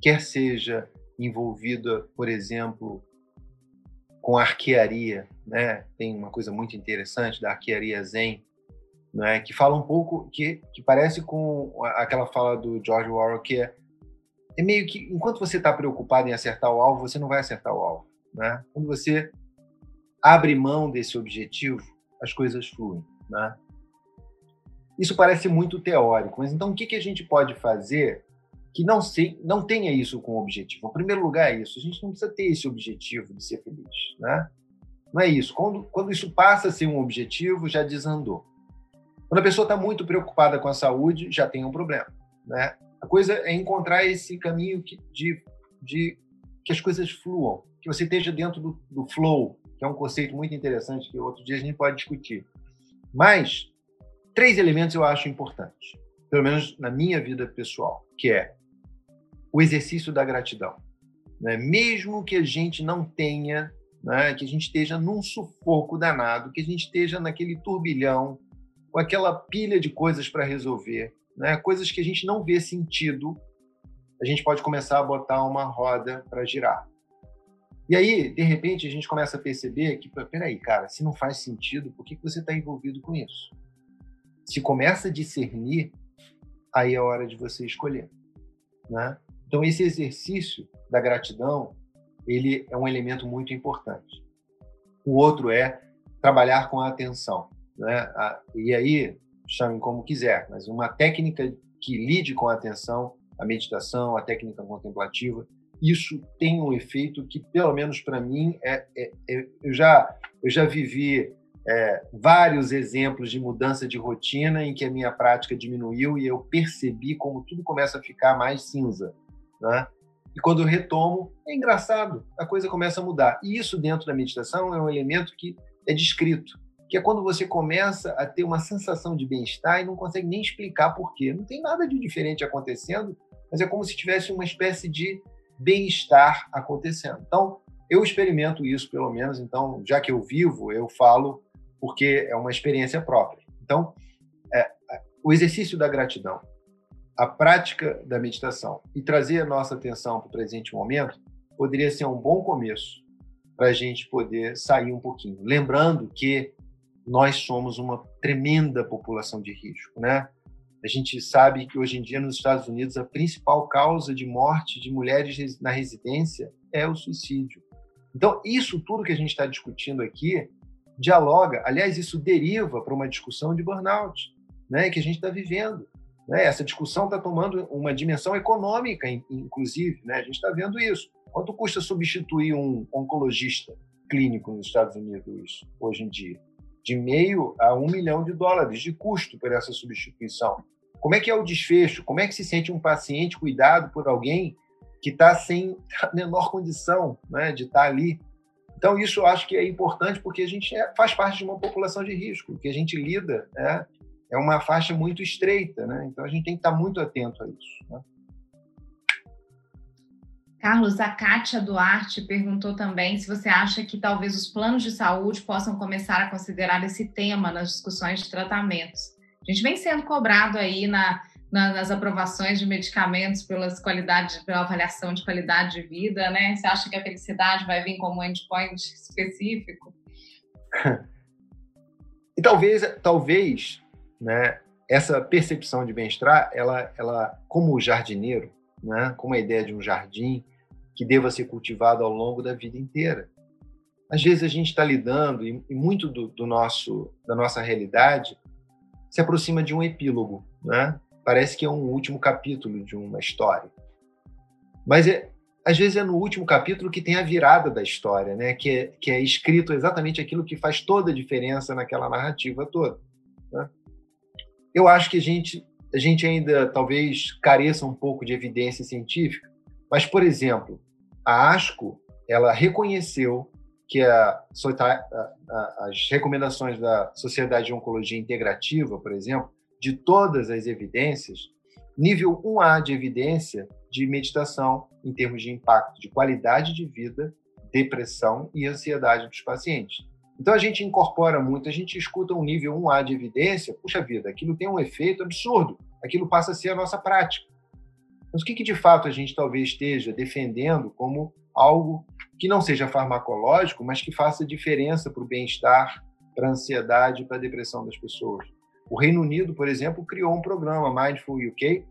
quer seja envolvida, por exemplo, com arquearia, né? Tem uma coisa muito interessante da arquearia zen, né? Que fala um pouco que que parece com aquela fala do George Orwell que é é meio que, enquanto você está preocupado em acertar o alvo, você não vai acertar o alvo. Né? Quando você abre mão desse objetivo, as coisas fluem. Né? Isso parece muito teórico, mas então o que, que a gente pode fazer que não, se, não tenha isso como objetivo? Em primeiro lugar, é isso. A gente não precisa ter esse objetivo de ser feliz. Né? Não é isso. Quando, quando isso passa a ser um objetivo, já desandou. Quando a pessoa está muito preocupada com a saúde, já tem um problema. Né? A coisa é encontrar esse caminho que, de, de que as coisas fluam, que você esteja dentro do, do flow, que é um conceito muito interessante que outro dia a gente pode discutir. Mas três elementos eu acho importantes, pelo menos na minha vida pessoal, que é o exercício da gratidão. Né? Mesmo que a gente não tenha, né, que a gente esteja num sufoco danado, que a gente esteja naquele turbilhão, com aquela pilha de coisas para resolver, né? coisas que a gente não vê sentido, a gente pode começar a botar uma roda para girar. E aí, de repente, a gente começa a perceber que, peraí, cara, se não faz sentido, por que, que você está envolvido com isso? Se começa a discernir, aí é hora de você escolher. Né? Então, esse exercício da gratidão, ele é um elemento muito importante. o outro é trabalhar com a atenção. Né? E aí, chame como quiser, mas uma técnica que lide com a atenção, a meditação, a técnica contemplativa, isso tem um efeito que, pelo menos para mim, é, é, é, eu, já, eu já vivi é, vários exemplos de mudança de rotina em que a minha prática diminuiu e eu percebi como tudo começa a ficar mais cinza. Né? E quando eu retomo, é engraçado, a coisa começa a mudar. E isso, dentro da meditação, é um elemento que é descrito, que é quando você começa a ter uma sensação de bem-estar e não consegue nem explicar por quê. Não tem nada de diferente acontecendo, mas é como se tivesse uma espécie de bem-estar acontecendo. Então, eu experimento isso, pelo menos. Então, já que eu vivo, eu falo porque é uma experiência própria. Então, é, o exercício da gratidão, a prática da meditação e trazer a nossa atenção para o presente momento poderia ser um bom começo para a gente poder sair um pouquinho. Lembrando que nós somos uma tremenda população de risco, né? A gente sabe que hoje em dia nos Estados Unidos a principal causa de morte de mulheres na residência é o suicídio. Então, isso tudo que a gente está discutindo aqui dialoga, aliás, isso deriva para uma discussão de burnout, né, que a gente está vivendo. Né? Essa discussão está tomando uma dimensão econômica, inclusive, né? a gente está vendo isso. Quanto custa substituir um oncologista clínico nos Estados Unidos hoje em dia? De meio a um milhão de dólares de custo por essa substituição. Como é que é o desfecho? Como é que se sente um paciente cuidado por alguém que está sem a menor condição né, de estar tá ali? Então, isso eu acho que é importante porque a gente é, faz parte de uma população de risco, que a gente lida né, é uma faixa muito estreita, né? então a gente tem que estar tá muito atento a isso. Né? Carlos, a Kátia Duarte perguntou também se você acha que talvez os planos de saúde possam começar a considerar esse tema nas discussões de tratamentos. A gente vem sendo cobrado aí na, na, nas aprovações de medicamentos pelas qualidades, pela avaliação de qualidade de vida, né? Você acha que a felicidade vai vir como um endpoint específico? (laughs) e talvez, talvez, né? Essa percepção de bem-estar, ela, ela, como jardineiro, né? Como a ideia de um jardim que deva ser cultivado ao longo da vida inteira. Às vezes a gente está lidando e, muito do, do nosso da nossa realidade se aproxima de um epílogo, né? Parece que é um último capítulo de uma história. Mas é, às vezes é no último capítulo que tem a virada da história, né? Que é, que é escrito exatamente aquilo que faz toda a diferença naquela narrativa toda. Né? Eu acho que a gente, a gente ainda talvez careça um pouco de evidência científica, mas, por exemplo, a ASCO ela reconheceu que a, a, as recomendações da Sociedade de Oncologia Integrativa, por exemplo, de todas as evidências, nível 1A de evidência de meditação em termos de impacto de qualidade de vida, depressão e ansiedade dos pacientes. Então a gente incorpora muito, a gente escuta um nível 1A de evidência, puxa vida, aquilo tem um efeito absurdo, aquilo passa a ser a nossa prática. Mas o que, que de fato a gente talvez esteja defendendo como algo que não seja farmacológico, mas que faça diferença para o bem-estar, para a ansiedade, para a depressão das pessoas. O Reino Unido, por exemplo, criou um programa Mindful UK,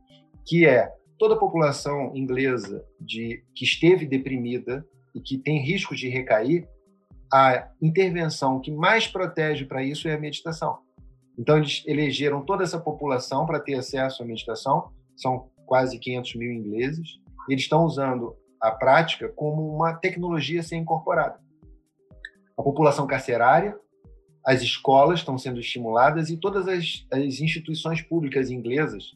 que é toda a população inglesa de, que esteve deprimida e que tem risco de recair, a intervenção que mais protege para isso é a meditação. Então, eles elegeram toda essa população para ter acesso à meditação, são quase 500 mil ingleses, eles estão usando a prática como uma tecnologia a ser incorporada. A população carcerária, as escolas estão sendo estimuladas e todas as, as instituições públicas inglesas.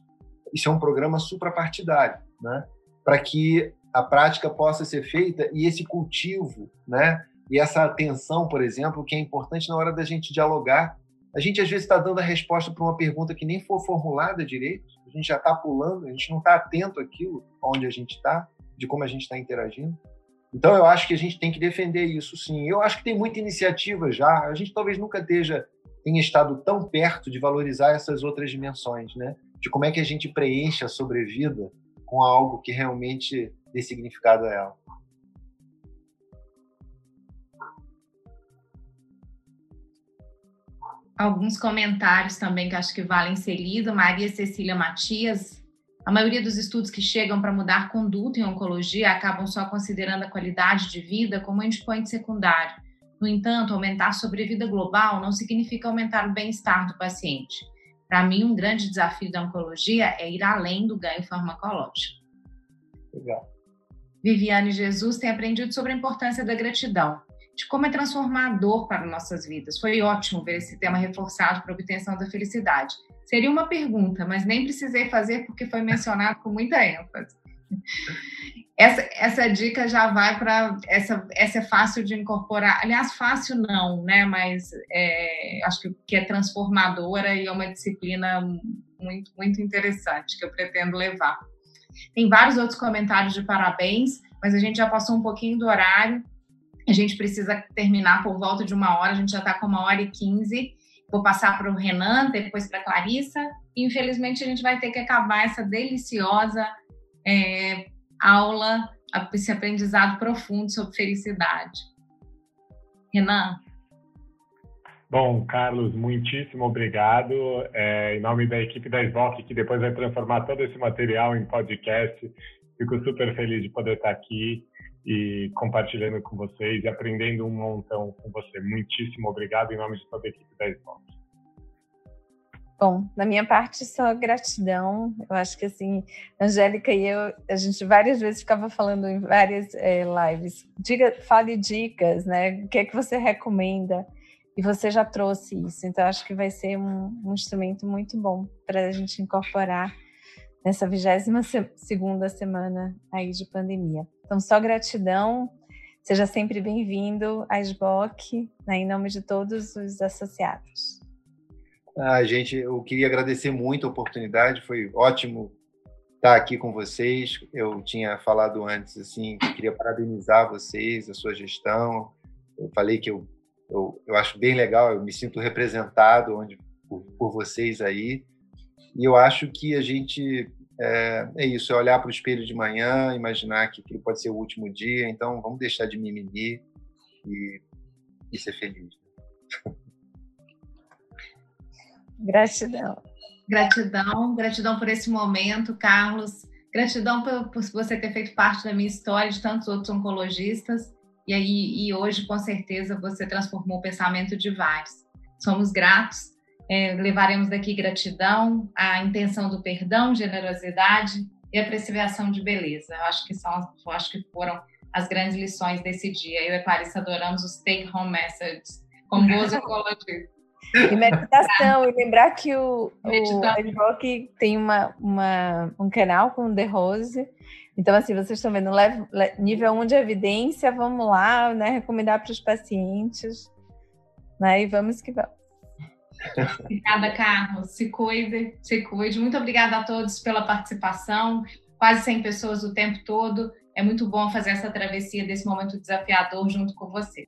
Isso é um programa suprapartidário, né? para que a prática possa ser feita e esse cultivo, né? E essa atenção, por exemplo, que é importante na hora da gente dialogar. A gente às vezes está dando a resposta para uma pergunta que nem foi formulada direito. A gente já está pulando, a gente não está atento àquilo onde a gente está de como a gente está interagindo. Então, eu acho que a gente tem que defender isso, sim. Eu acho que tem muita iniciativa já. A gente talvez nunca esteja, tenha estado tão perto de valorizar essas outras dimensões, né? De como é que a gente preenche a sobrevida com algo que realmente dê significado a ela. Alguns comentários também que acho que valem ser lidos. Maria Cecília Matias a maioria dos estudos que chegam para mudar conduta em oncologia acabam só considerando a qualidade de vida como endpoint secundário. No entanto, aumentar a sobrevida global não significa aumentar o bem-estar do paciente. Para mim, um grande desafio da oncologia é ir além do ganho farmacológico. Legal. Viviane Jesus tem aprendido sobre a importância da gratidão, de como é transformador para nossas vidas. Foi ótimo ver esse tema reforçado para a obtenção da felicidade. Seria uma pergunta, mas nem precisei fazer porque foi mencionado com muita ênfase. (laughs) Essa, essa dica já vai para essa, essa é fácil de incorporar. Aliás, fácil não, né? Mas é, acho que, que é transformadora e é uma disciplina muito, muito interessante que eu pretendo levar. Tem vários outros comentários de parabéns, mas a gente já passou um pouquinho do horário. A gente precisa terminar por volta de uma hora, a gente já está com uma hora e quinze. Vou passar para o Renan, depois para a Clarissa. Infelizmente, a gente vai ter que acabar essa deliciosa é, aula, esse aprendizado profundo sobre felicidade. Renan? Bom, Carlos, muitíssimo obrigado. É, em nome da equipe da SBOC, que depois vai transformar todo esse material em podcast, fico super feliz de poder estar aqui e compartilhando com vocês e aprendendo um montão com você. Muitíssimo obrigado em nome de toda a equipe da SBOC. Bom, da minha parte, só gratidão. Eu acho que assim, Angélica e eu, a gente várias vezes ficava falando em várias é, lives. Diga, fale dicas, né? O que é que você recomenda? E você já trouxe isso, então acho que vai ser um, um instrumento muito bom para a gente incorporar nessa 22 segunda semana aí de pandemia. Então, só gratidão. Seja sempre bem-vindo à SBOC, né, em nome de todos os associados. Ah, gente, eu queria agradecer muito a oportunidade, foi ótimo estar aqui com vocês. Eu tinha falado antes assim, que queria parabenizar vocês, a sua gestão. Eu falei que eu, eu, eu acho bem legal, eu me sinto representado onde, por, por vocês aí. E eu acho que a gente é, é isso, é olhar para o espelho de manhã, imaginar que aquilo pode ser o último dia, então vamos deixar de mimimi e, e ser feliz. Gratidão. Gratidão, gratidão por esse momento, Carlos. Gratidão por, por, você ter feito parte da minha história, de tantos outros oncologistas. E aí, e hoje, com certeza, você transformou o pensamento de vários. Somos gratos. É, levaremos daqui gratidão, a intenção do perdão, generosidade e a preservação de beleza. Eu acho que são, acho que foram as grandes lições desse dia. Eu e Clarissa adoramos os take home messages, como boas (laughs) oncologistas. E meditação, e lembrar que o, o tem uma, uma, um canal com o The Rose. Então, assim, vocês estão vendo, nível 1 de evidência, vamos lá, né? Recomendar para os pacientes. Né, e vamos que vamos. Obrigada, Carlos. Se cuide, se cuide. Muito obrigada a todos pela participação. Quase 100 pessoas o tempo todo. É muito bom fazer essa travessia desse momento desafiador junto com você.